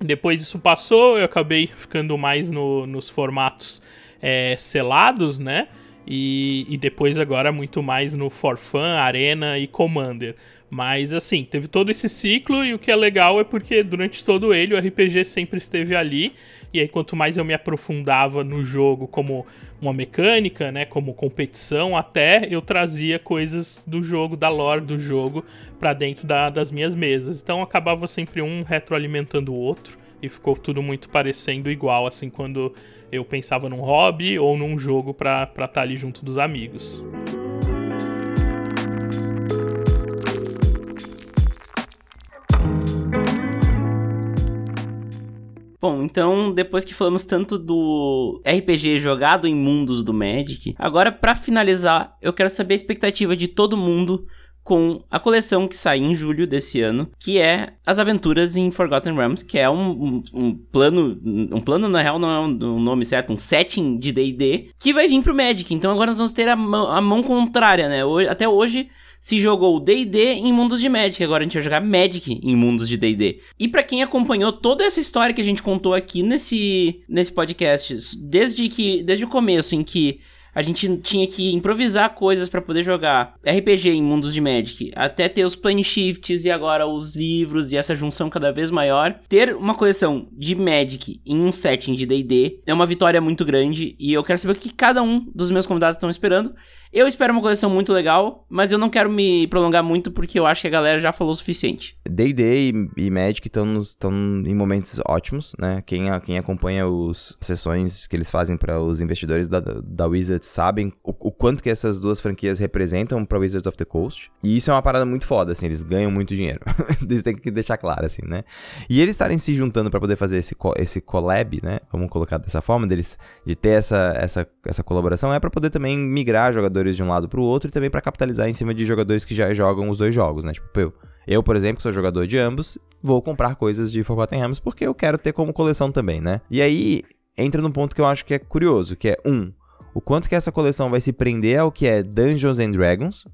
Speaker 3: Depois disso passou, eu acabei ficando mais no, nos formatos é, selados, né? E, e, depois agora muito mais no For Fun, Arena e Commander. Mas assim, teve todo esse ciclo e o que é legal é porque durante todo ele o RPG sempre esteve ali. E aí, quanto mais eu me aprofundava no jogo como uma mecânica, né, como competição, até eu trazia coisas do jogo, da lore do jogo, para dentro da, das minhas mesas. Então acabava sempre um retroalimentando o outro e ficou tudo muito parecendo igual, assim, quando eu pensava num hobby ou num jogo para estar tá ali junto dos amigos.
Speaker 1: Bom, então depois que falamos tanto do RPG jogado em mundos do Magic, agora para finalizar, eu quero saber a expectativa de todo mundo com a coleção que sai em julho desse ano, que é as aventuras em Forgotten Realms, que é um, um, um plano, um plano na real não é um, um nome certo, um setting de D&D, que vai vir pro Magic. Então agora nós vamos ter a mão, a mão contrária, né? Hoje, até hoje se jogou D&D em mundos de Magic, agora a gente vai jogar Magic em mundos de D&D. E para quem acompanhou toda essa história que a gente contou aqui nesse, nesse podcast, desde que desde o começo em que a gente tinha que improvisar coisas para poder jogar RPG em mundos de Magic, até ter os plane shifts e agora os livros e essa junção cada vez maior. Ter uma coleção de Magic em um setting de D&D é uma vitória muito grande e eu quero saber o que cada um dos meus convidados estão esperando. Eu espero uma coleção muito legal, mas eu não quero me prolongar muito porque eu acho que a galera já falou o suficiente.
Speaker 2: D&D e, e Magic estão em momentos ótimos, né? Quem, quem acompanha as sessões que eles fazem para os investidores da, da Wizards sabem o, o, quanto que essas duas franquias representam para Wizards of the Coast. E isso é uma parada muito foda, assim, eles ganham muito dinheiro. Eles têm que deixar claro, assim, né? E eles estarem se juntando para poder fazer esse, esse collab, né? Vamos colocar dessa forma, deles de ter essa, essa, essa colaboração, é para poder também migrar jogadores jogadores de um lado pro outro e também para capitalizar em cima de jogadores que já jogam os dois jogos, né? Tipo, eu, eu, por exemplo, sou jogador de ambos, vou comprar coisas de Forgotten Realms porque eu quero ter como coleção também, né? E aí entra num ponto que eu acho que é curioso, que é um, o quanto que essa coleção vai se prender ao que é Dungeons and Dragons,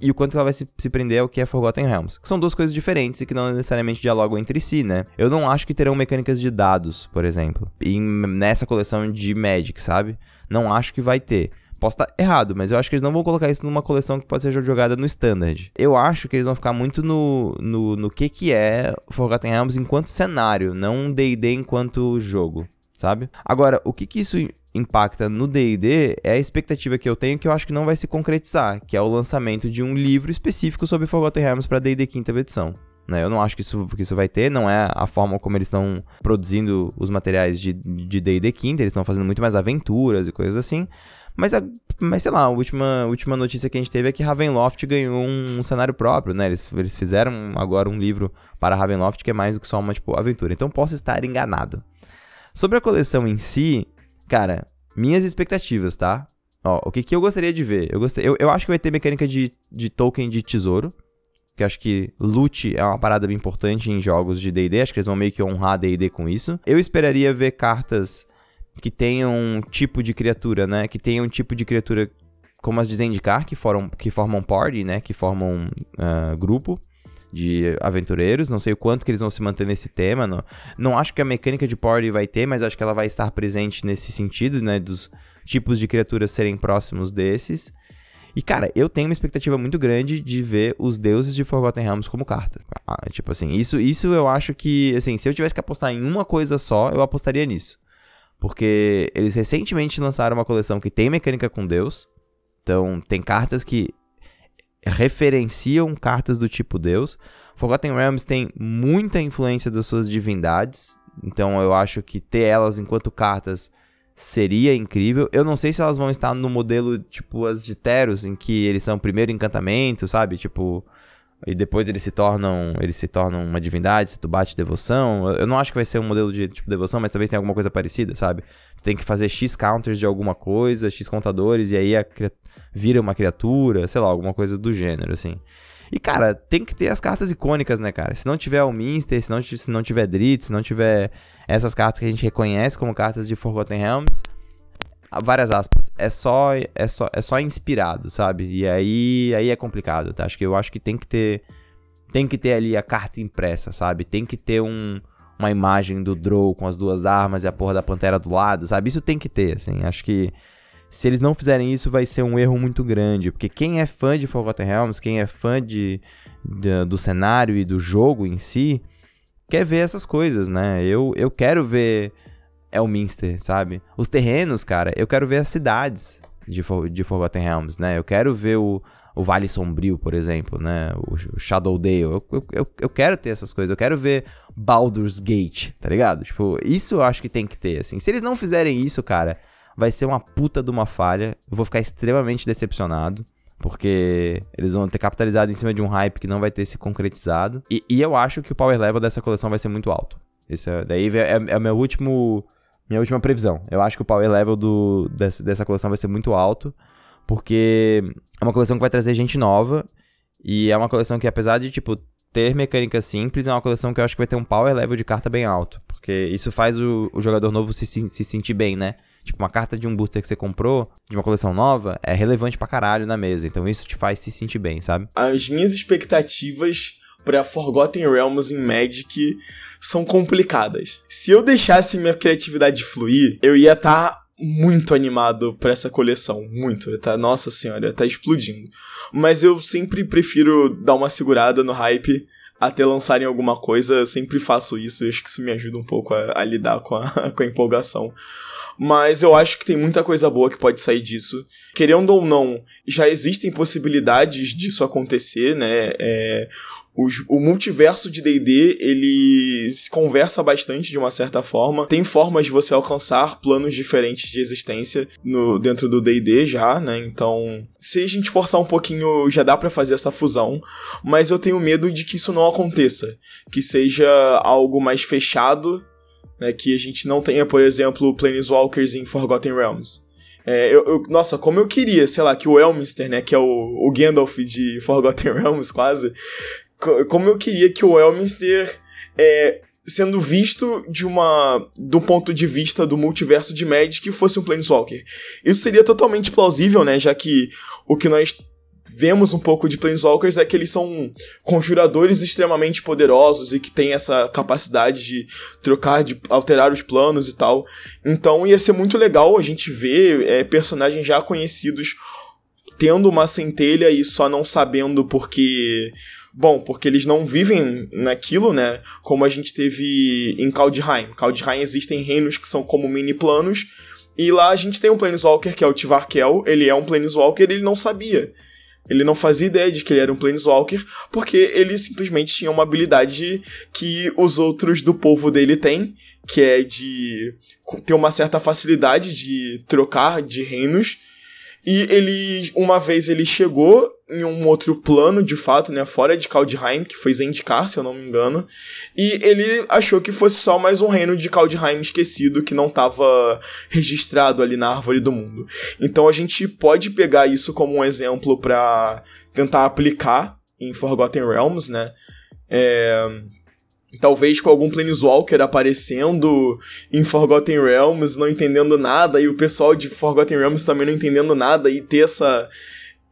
Speaker 2: e o quanto ela vai se, se, prender ao que é Forgotten Realms. Que são duas coisas diferentes e que não necessariamente dialogam entre si, né? Eu não acho que terão mecânicas de dados, por exemplo, em, nessa coleção de Magic, sabe? Não acho que vai ter. Posso estar errado, mas eu acho que eles não vão colocar isso numa coleção que pode ser jogada no Standard. Eu acho que eles vão ficar muito no, no, no que, que é Forgotten Realms enquanto cenário, não D&D enquanto jogo, sabe? Agora, o que que isso impacta no D&D é a expectativa que eu tenho que eu acho que não vai se concretizar, que é o lançamento de um livro específico sobre Forgotten Realms para D&D quinta edição. Né? Eu não acho que isso, que isso vai ter, não é a forma como eles estão produzindo os materiais de D&D quinta, eles estão fazendo muito mais aventuras e coisas assim, mas, a, mas sei lá, a última, última notícia que a gente teve é que Ravenloft ganhou um, um cenário próprio, né? Eles, eles fizeram agora um livro para Ravenloft que é mais do que só uma, tipo, aventura. Então posso estar enganado. Sobre a coleção em si, cara, minhas expectativas, tá? Ó, o que, que eu gostaria de ver? Eu, gostei, eu, eu acho que vai ter mecânica de, de token de tesouro. Que eu acho que loot é uma parada bem importante em jogos de DD. Acho que eles vão meio que honrar DD com isso. Eu esperaria ver cartas que tenham um tipo de criatura, né? Que tenham um tipo de criatura como as de Zendikar, que, formam, que formam party, né? Que formam uh, grupo de aventureiros. Não sei o quanto que eles vão se manter nesse tema. Não, não acho que a mecânica de party vai ter, mas acho que ela vai estar presente nesse sentido, né? Dos tipos de criaturas serem próximos desses. E, cara, eu tenho uma expectativa muito grande de ver os deuses de Forgotten Realms como carta. Ah, tipo assim, isso, isso eu acho que, assim, se eu tivesse que apostar em uma coisa só, eu apostaria nisso. Porque eles recentemente lançaram uma coleção que tem mecânica com Deus. Então, tem cartas que referenciam cartas do tipo Deus. Forgotten Realms tem muita influência das suas divindades. Então, eu acho que ter elas enquanto cartas seria incrível. Eu não sei se elas vão estar no modelo tipo as de Teros, em que eles são primeiro encantamento, sabe? Tipo, e depois eles se tornam eles se tornam uma divindade, se tu bate devoção. Eu não acho que vai ser um modelo de tipo devoção, mas talvez tenha alguma coisa parecida, sabe? Tu tem que fazer X counters de alguma coisa, X contadores, e aí a vira uma criatura, sei lá, alguma coisa do gênero, assim. E, cara, tem que ter as cartas icônicas, né, cara? Se não tiver o Minster, se não, se não tiver Dritz, se não tiver essas cartas que a gente reconhece como cartas de Forgotten Realms, várias aspas, é só é só é só inspirado, sabe? E aí aí é complicado, tá? Acho que eu acho que tem que ter tem que ter ali a carta impressa, sabe? Tem que ter um uma imagem do Drow com as duas armas e a porra da pantera do lado, sabe? Isso tem que ter, assim. Acho que se eles não fizerem isso, vai ser um erro muito grande. Porque quem é fã de Forgotten Realms, quem é fã de, de, do cenário e do jogo em si, quer ver essas coisas, né? Eu, eu quero ver Elminster, sabe? Os terrenos, cara, eu quero ver as cidades de, de Forgotten Realms, né? Eu quero ver o, o Vale Sombrio, por exemplo, né? O, Shadowdale. Eu, eu, eu, quero ter essas coisas. Eu quero ver Baldur's Gate, tá ligado? Tipo, isso eu acho que tem que ter, assim. Se eles não fizerem isso, cara, vai ser uma puta de uma falha. Eu vou ficar extremamente decepcionado. Porque eles vão ter capitalizado em cima de um hype que não vai ter se concretizado. E, e eu acho que o power level dessa coleção vai ser muito alto. Esse é, daí é, é o meu último minha última previsão. Eu acho que o power level do, dessa, dessa coleção vai ser muito alto, porque é uma coleção que vai trazer gente nova, e é uma coleção que, apesar de, tipo, ter mecânica simples, é uma coleção que eu acho que vai ter um power level de carta bem alto, porque isso faz o, o jogador novo se, se sentir bem, né? tipo, uma carta de um booster que você comprou, de uma coleção nova, é relevante pra caralho na mesa. Então isso te faz se sentir bem, sabe?
Speaker 4: As minhas expectativas para Forgotten Realms em Magic são complicadas. Se eu deixasse minha criatividade fluir, eu ia estar tá muito animado para essa coleção, muito, tá, nossa senhora, tá explodindo. Mas eu sempre prefiro dar uma segurada no hype até lançarem alguma coisa, eu sempre faço isso, eu acho que isso me ajuda um pouco a, a lidar com a, com a empolgação. Mas eu acho que tem muita coisa boa que pode sair disso. Querendo ou não, já existem possibilidades disso acontecer, né? É, os, o multiverso de D&D, ele se conversa bastante de uma certa forma. Tem formas de você alcançar planos diferentes de existência no dentro do D&D já, né? Então, se a gente forçar um pouquinho, já dá para fazer essa fusão, mas eu tenho medo de que isso não aconteça, que seja algo mais fechado, né, que a gente não tenha, por exemplo, Planeswalkers em Forgotten Realms. É, eu, eu, nossa, como eu queria, sei lá, que o Elminster, né, que é o, o Gandalf de Forgotten Realms, quase, como eu queria que o Elminster é, sendo visto de uma do ponto de vista do multiverso de Magic fosse um Planeswalker. Isso seria totalmente plausível, né, já que o que nós vemos um pouco de Planeswalkers é que eles são conjuradores extremamente poderosos e que têm essa capacidade de trocar, de alterar os planos e tal. Então ia ser muito legal a gente ver é, personagens já conhecidos tendo uma centelha e só não sabendo porque Bom, porque eles não vivem naquilo, né? Como a gente teve em Kaldheim. Kaldheim existem reinos que são como mini planos. E lá a gente tem um Planeswalker que é o Tivarkel. Ele é um Planeswalker ele não sabia. Ele não fazia ideia de que ele era um Planeswalker, porque ele simplesmente tinha uma habilidade que os outros do povo dele têm, que é de ter uma certa facilidade de trocar de reinos e ele, uma vez ele chegou em um outro plano, de fato, né, fora de Kaldheim, que foi Zendikar, se eu não me engano, e ele achou que fosse só mais um reino de Kaldheim esquecido que não estava registrado ali na árvore do mundo. Então a gente pode pegar isso como um exemplo para tentar aplicar em Forgotten Realms, né? É, talvez com algum Planeswalker aparecendo em Forgotten Realms, não entendendo nada, e o pessoal de Forgotten Realms também não entendendo nada, e ter essa,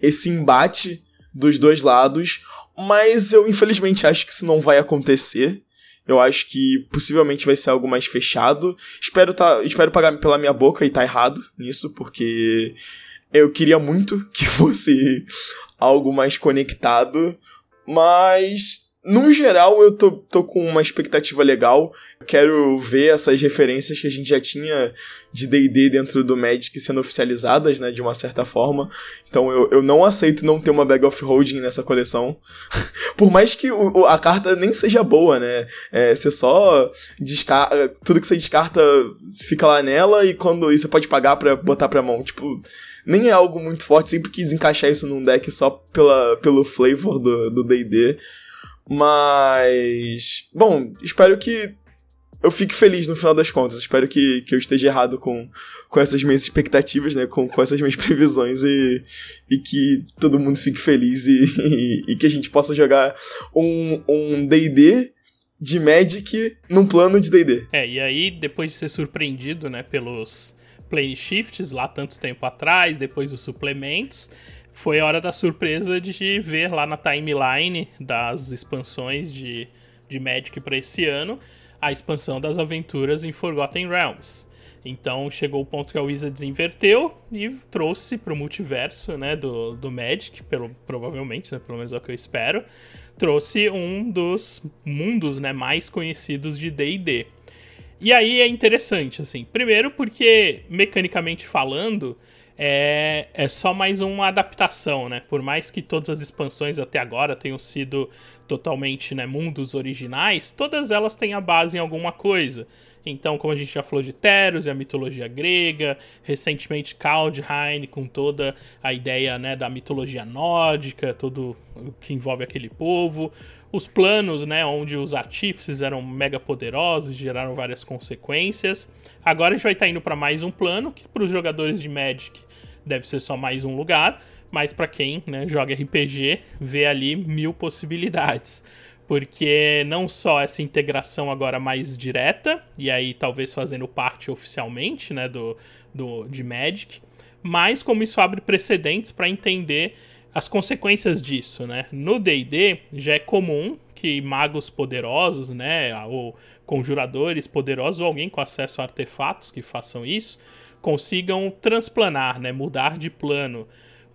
Speaker 4: esse embate dos dois lados. Mas eu infelizmente acho que isso não vai acontecer. Eu acho que possivelmente vai ser algo mais fechado. Espero, tá, espero pagar pela minha boca e tá errado nisso, porque eu queria muito que fosse algo mais conectado. Mas no geral, eu tô, tô com uma expectativa legal. Quero ver essas referências que a gente já tinha de DD dentro do Magic sendo oficializadas, né? De uma certa forma. Então eu, eu não aceito não ter uma Bag of Holding nessa coleção. Por mais que o, a carta nem seja boa, né? É, você só descarta. Tudo que você descarta fica lá nela e quando e você pode pagar para botar pra mão. Tipo nem é algo muito forte, sempre quis encaixar isso num deck só pela, pelo flavor do D&D. Mas. Bom, espero que eu fique feliz no final das contas. Espero que, que eu esteja errado com, com essas minhas expectativas, né? Com, com essas minhas previsões e, e que todo mundo fique feliz e, e, e que a gente possa jogar um DD de Magic num plano de DD.
Speaker 3: É, e aí, depois de ser surpreendido, né, pelos plane shifts lá tanto tempo atrás, depois os suplementos foi a hora da surpresa de ver lá na timeline das expansões de, de Magic para esse ano a expansão das aventuras em Forgotten Realms. Então chegou o ponto que a Wizards inverteu e trouxe para o multiverso né, do, do Magic, pelo, provavelmente, né, pelo menos é o que eu espero, trouxe um dos mundos né, mais conhecidos de D&D. E aí é interessante, assim, primeiro porque, mecanicamente falando, é, é só mais uma adaptação, né? Por mais que todas as expansões até agora tenham sido totalmente né, mundos originais, todas elas têm a base em alguma coisa. Então, como a gente já falou de Teros e a mitologia grega, recentemente Kaldheim com toda a ideia né, da mitologia nórdica, tudo que envolve aquele povo, os planos, né, onde os artífices eram mega poderosos geraram várias consequências. Agora a gente vai estar tá indo para mais um plano que para os jogadores de Magic deve ser só mais um lugar, mas para quem né, joga RPG, vê ali mil possibilidades. Porque não só essa integração agora mais direta, e aí talvez fazendo parte oficialmente né, do, do, de Magic, mas como isso abre precedentes para entender as consequências disso, né? No D&D já é comum que magos poderosos, né, ou conjuradores poderosos ou alguém com acesso a artefatos que façam isso, consigam transplanar, né, mudar de plano.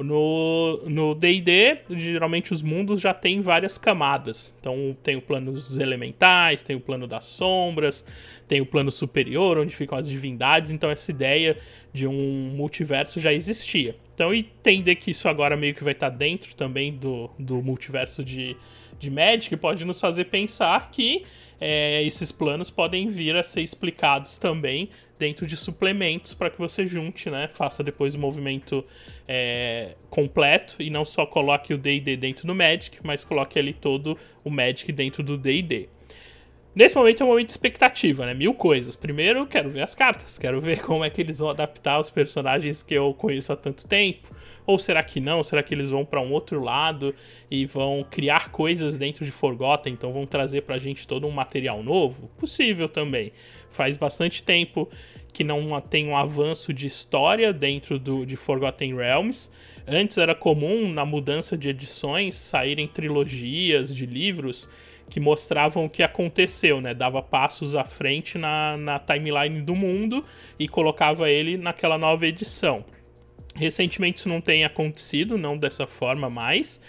Speaker 3: No D&D, geralmente os mundos já têm várias camadas. Então tem o plano dos elementais, tem o plano das sombras, tem o plano superior, onde ficam as divindades. Então essa ideia de um multiverso já existia. Então entender que isso agora meio que vai estar dentro também do, do multiverso de, de Magic pode nos fazer pensar que é, esses planos podem vir a ser explicados também dentro de suplementos para que você junte, né? Faça depois o movimento é, completo e não só coloque o D&D dentro do Magic, mas coloque ali todo o Magic dentro do D&D. Nesse momento é um momento de expectativa, né? Mil coisas. Primeiro, quero ver as cartas, quero ver como é que eles vão adaptar os personagens que eu conheço há tanto tempo. Ou será que não? Será que eles vão para um outro lado e vão criar coisas dentro de Forgotten? Então vão trazer pra gente todo um material novo? Possível também. Faz bastante tempo que não tem um avanço de história dentro do, de Forgotten Realms. Antes era comum, na mudança de edições, saírem trilogias de livros que mostravam o que aconteceu, né? Dava passos à frente na, na timeline do mundo e colocava ele naquela nova edição. Recentemente isso não tem acontecido, não dessa forma mais.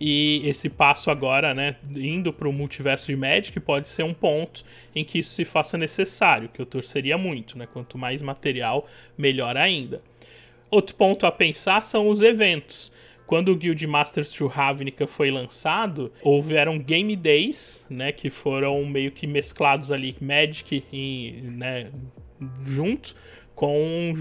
Speaker 3: E esse passo agora, né, indo para o multiverso de Magic, pode ser um ponto em que isso se faça necessário, que eu torceria muito, né? Quanto mais material, melhor ainda. Outro ponto a pensar são os eventos. Quando o Guild Masters to Ravnica foi lançado, houveram Game Days, né, que foram meio que mesclados ali Magic e, né, junto com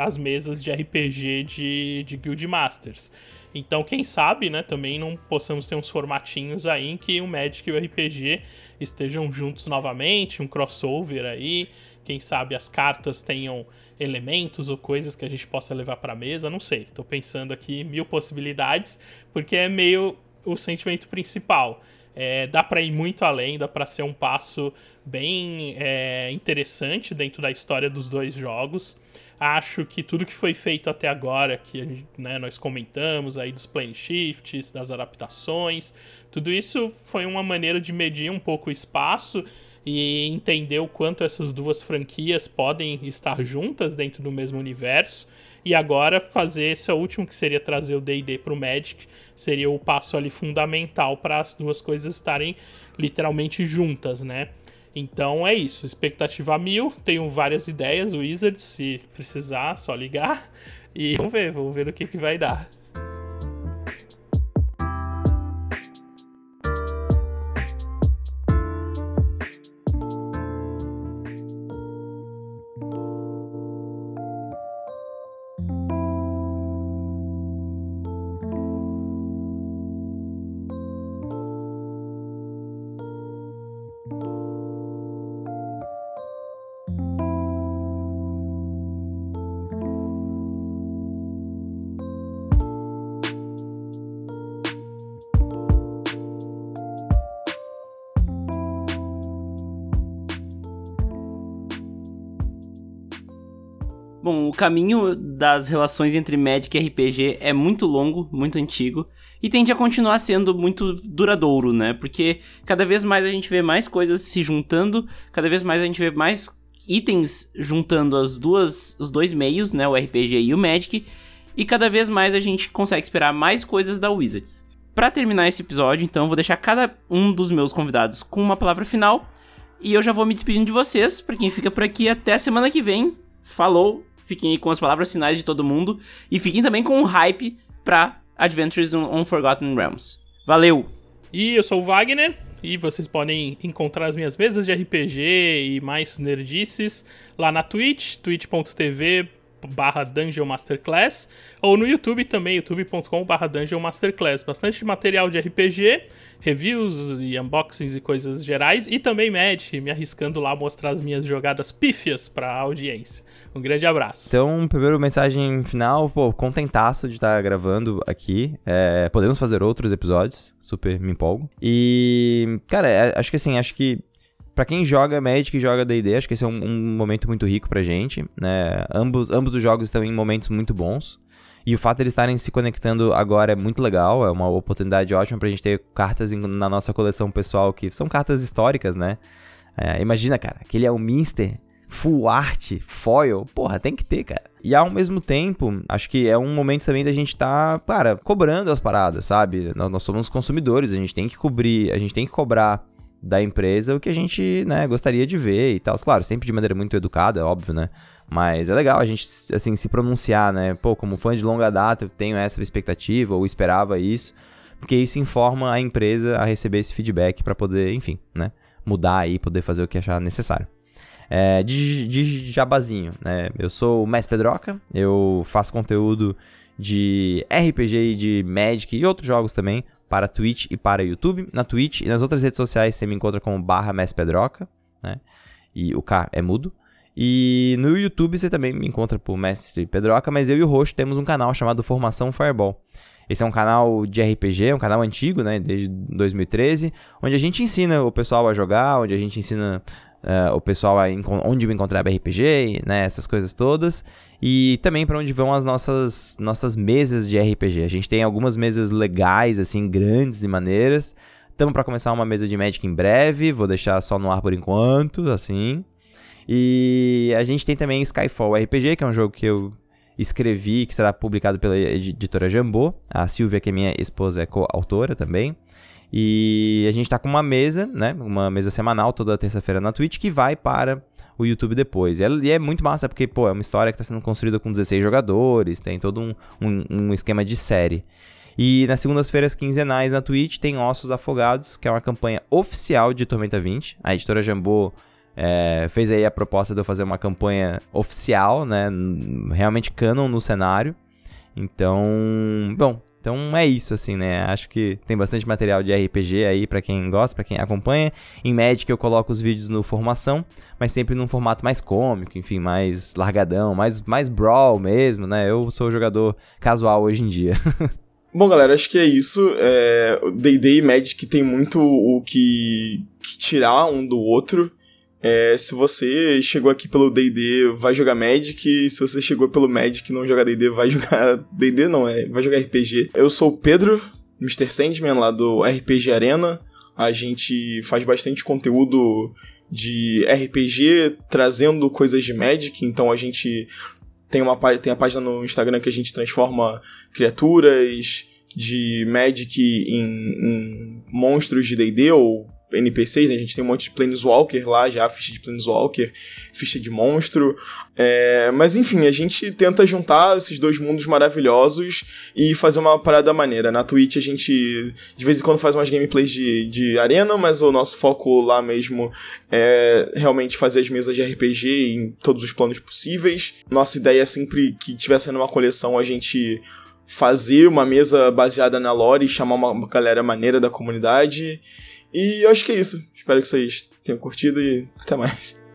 Speaker 3: as mesas de RPG de, de Guild Masters. Então, quem sabe, né, também não possamos ter uns formatinhos aí em que o Magic e o RPG estejam juntos novamente, um crossover aí. Quem sabe as cartas tenham elementos ou coisas que a gente possa levar para mesa, não sei. Tô pensando aqui mil possibilidades, porque é meio o sentimento principal. É, dá para ir muito além, dá para ser um passo bem é, interessante dentro da história dos dois jogos. Acho que tudo que foi feito até agora, que né, nós comentamos aí dos plane shifts, das adaptações, tudo isso foi uma maneira de medir um pouco o espaço e entender o quanto essas duas franquias podem estar juntas dentro do mesmo universo. E agora fazer esse último, que seria trazer o D&D para o Magic, seria o passo ali fundamental para as duas coisas estarem literalmente juntas, né? Então é isso, expectativa mil, tenho várias ideias, o Wizard, se precisar, só ligar. E vamos ver, vamos ver o que, que vai dar.
Speaker 1: Caminho das relações entre Magic e RPG é muito longo, muito antigo, e tende a continuar sendo muito duradouro, né? Porque cada vez mais a gente vê mais coisas se juntando, cada vez mais a gente vê mais itens juntando as duas, os dois meios, né? O RPG e o Magic, e cada vez mais a gente consegue esperar mais coisas da Wizards. Para terminar esse episódio, então, vou deixar cada um dos meus convidados com uma palavra final, e eu já vou me despedindo de vocês, para quem fica por aqui até semana que vem. Falou! Fiquem aí com as palavras finais de todo mundo. E fiquem também com o hype pra Adventures on Forgotten Realms. Valeu!
Speaker 3: E eu sou o Wagner. E vocês podem encontrar as minhas mesas de RPG e mais nerdices lá na Twitch, twitch.tv barra Dungeon Masterclass, ou no YouTube também, youtube.com barra Dungeon Masterclass. Bastante material de RPG, reviews e unboxings e coisas gerais, e também Magic, me arriscando lá a mostrar as minhas jogadas pífias pra audiência. Um grande abraço.
Speaker 2: Então, primeiro mensagem final, pô, contentaço de estar gravando aqui. É, podemos fazer outros episódios, super me empolgo. E, cara, é, acho que assim, acho que para quem joga Magic e joga D&D, acho que esse é um, um, momento muito rico pra gente, né? Ambos, ambos os jogos estão em momentos muito bons. E o fato de eles estarem se conectando agora é muito legal, é uma oportunidade ótima pra gente ter cartas em, na nossa coleção pessoal que são cartas históricas, né? É, imagina, cara, aquele é o Minster full art, foil, porra, tem que ter, cara. E ao mesmo tempo, acho que é um momento também da gente tá, cara, cobrando as paradas, sabe? Nós, nós somos consumidores, a gente tem que cobrir, a gente tem que cobrar da empresa o que a gente, né, gostaria de ver e tal. Claro, sempre de maneira muito educada, óbvio, né? Mas é legal a gente, assim, se pronunciar, né? Pô, como fã de longa data, eu tenho essa expectativa ou esperava isso. Porque isso informa a empresa a receber esse feedback para poder, enfim, né? Mudar aí, poder fazer o que achar necessário. É, de, de jabazinho, né? Eu sou o Mestre Pedroca, eu faço conteúdo de RPG e de Magic e outros jogos também para Twitch e para YouTube. Na Twitch e nas outras redes sociais você me encontra como barra Pedroca, né? E o K é mudo. E no YouTube você também me encontra por Mestre Pedroca, mas eu e o Roxo temos um canal chamado Formação Fireball. Esse é um canal de RPG, um canal antigo, né, desde 2013, onde a gente ensina o pessoal a jogar, onde a gente ensina uh, o pessoal a onde encontrar RPG, né, essas coisas todas. E também para onde vão as nossas, nossas mesas de RPG. A gente tem algumas mesas legais, assim, grandes de maneiras. Estamos para começar uma mesa de Magic em breve, vou deixar só no ar por enquanto, assim. E a gente tem também Skyfall RPG, que é um jogo que eu escrevi, que será publicado pela editora Jambô. A Silvia, que é minha esposa, é coautora também. E a gente tá com uma mesa, né? Uma mesa semanal toda terça-feira na Twitch que vai para o YouTube depois. E é, e é, muito massa porque, pô, é uma história que tá sendo construída com 16 jogadores, tem todo um, um, um esquema de série. E nas segundas-feiras quinzenais na Twitch tem Ossos Afogados, que é uma campanha oficial de Tormenta 20. A editora Jambô é, fez aí a proposta de eu fazer uma campanha oficial, né? Realmente canon no cenário. Então, bom, então é isso, assim, né? Acho que tem bastante material de RPG aí para quem gosta, para quem acompanha. Em Magic eu coloco os vídeos no formação, mas sempre num formato mais cômico, enfim, mais largadão, mais, mais brawl mesmo, né? Eu sou jogador casual hoje em dia.
Speaker 4: Bom, galera, acho que é isso. É, D&D e Magic tem muito o que, que tirar um do outro. É, se você chegou aqui pelo D&D, vai jogar Magic. Se você chegou pelo Magic e não joga D&D, vai jogar D&D não, é, vai jogar RPG. Eu sou o Pedro, Mr. Sandman, lá do RPG Arena. A gente faz bastante conteúdo de RPG, trazendo coisas de Magic, então a gente tem, uma, tem a página no Instagram que a gente transforma criaturas de Magic em, em monstros de D&D ou NPCs, né? A gente tem um monte de Planeswalker lá já, ficha de Planeswalker, ficha de monstro. É, mas enfim, a gente tenta juntar esses dois mundos maravilhosos e fazer uma parada maneira. Na Twitch a gente de vez em quando faz umas gameplays de, de arena, mas o nosso foco lá mesmo é realmente fazer as mesas de RPG em todos os planos possíveis. Nossa ideia é sempre que tiver sendo uma coleção a gente fazer uma mesa baseada na lore e chamar uma galera maneira da comunidade. E eu acho que é isso. Espero que vocês tenham curtido e até mais.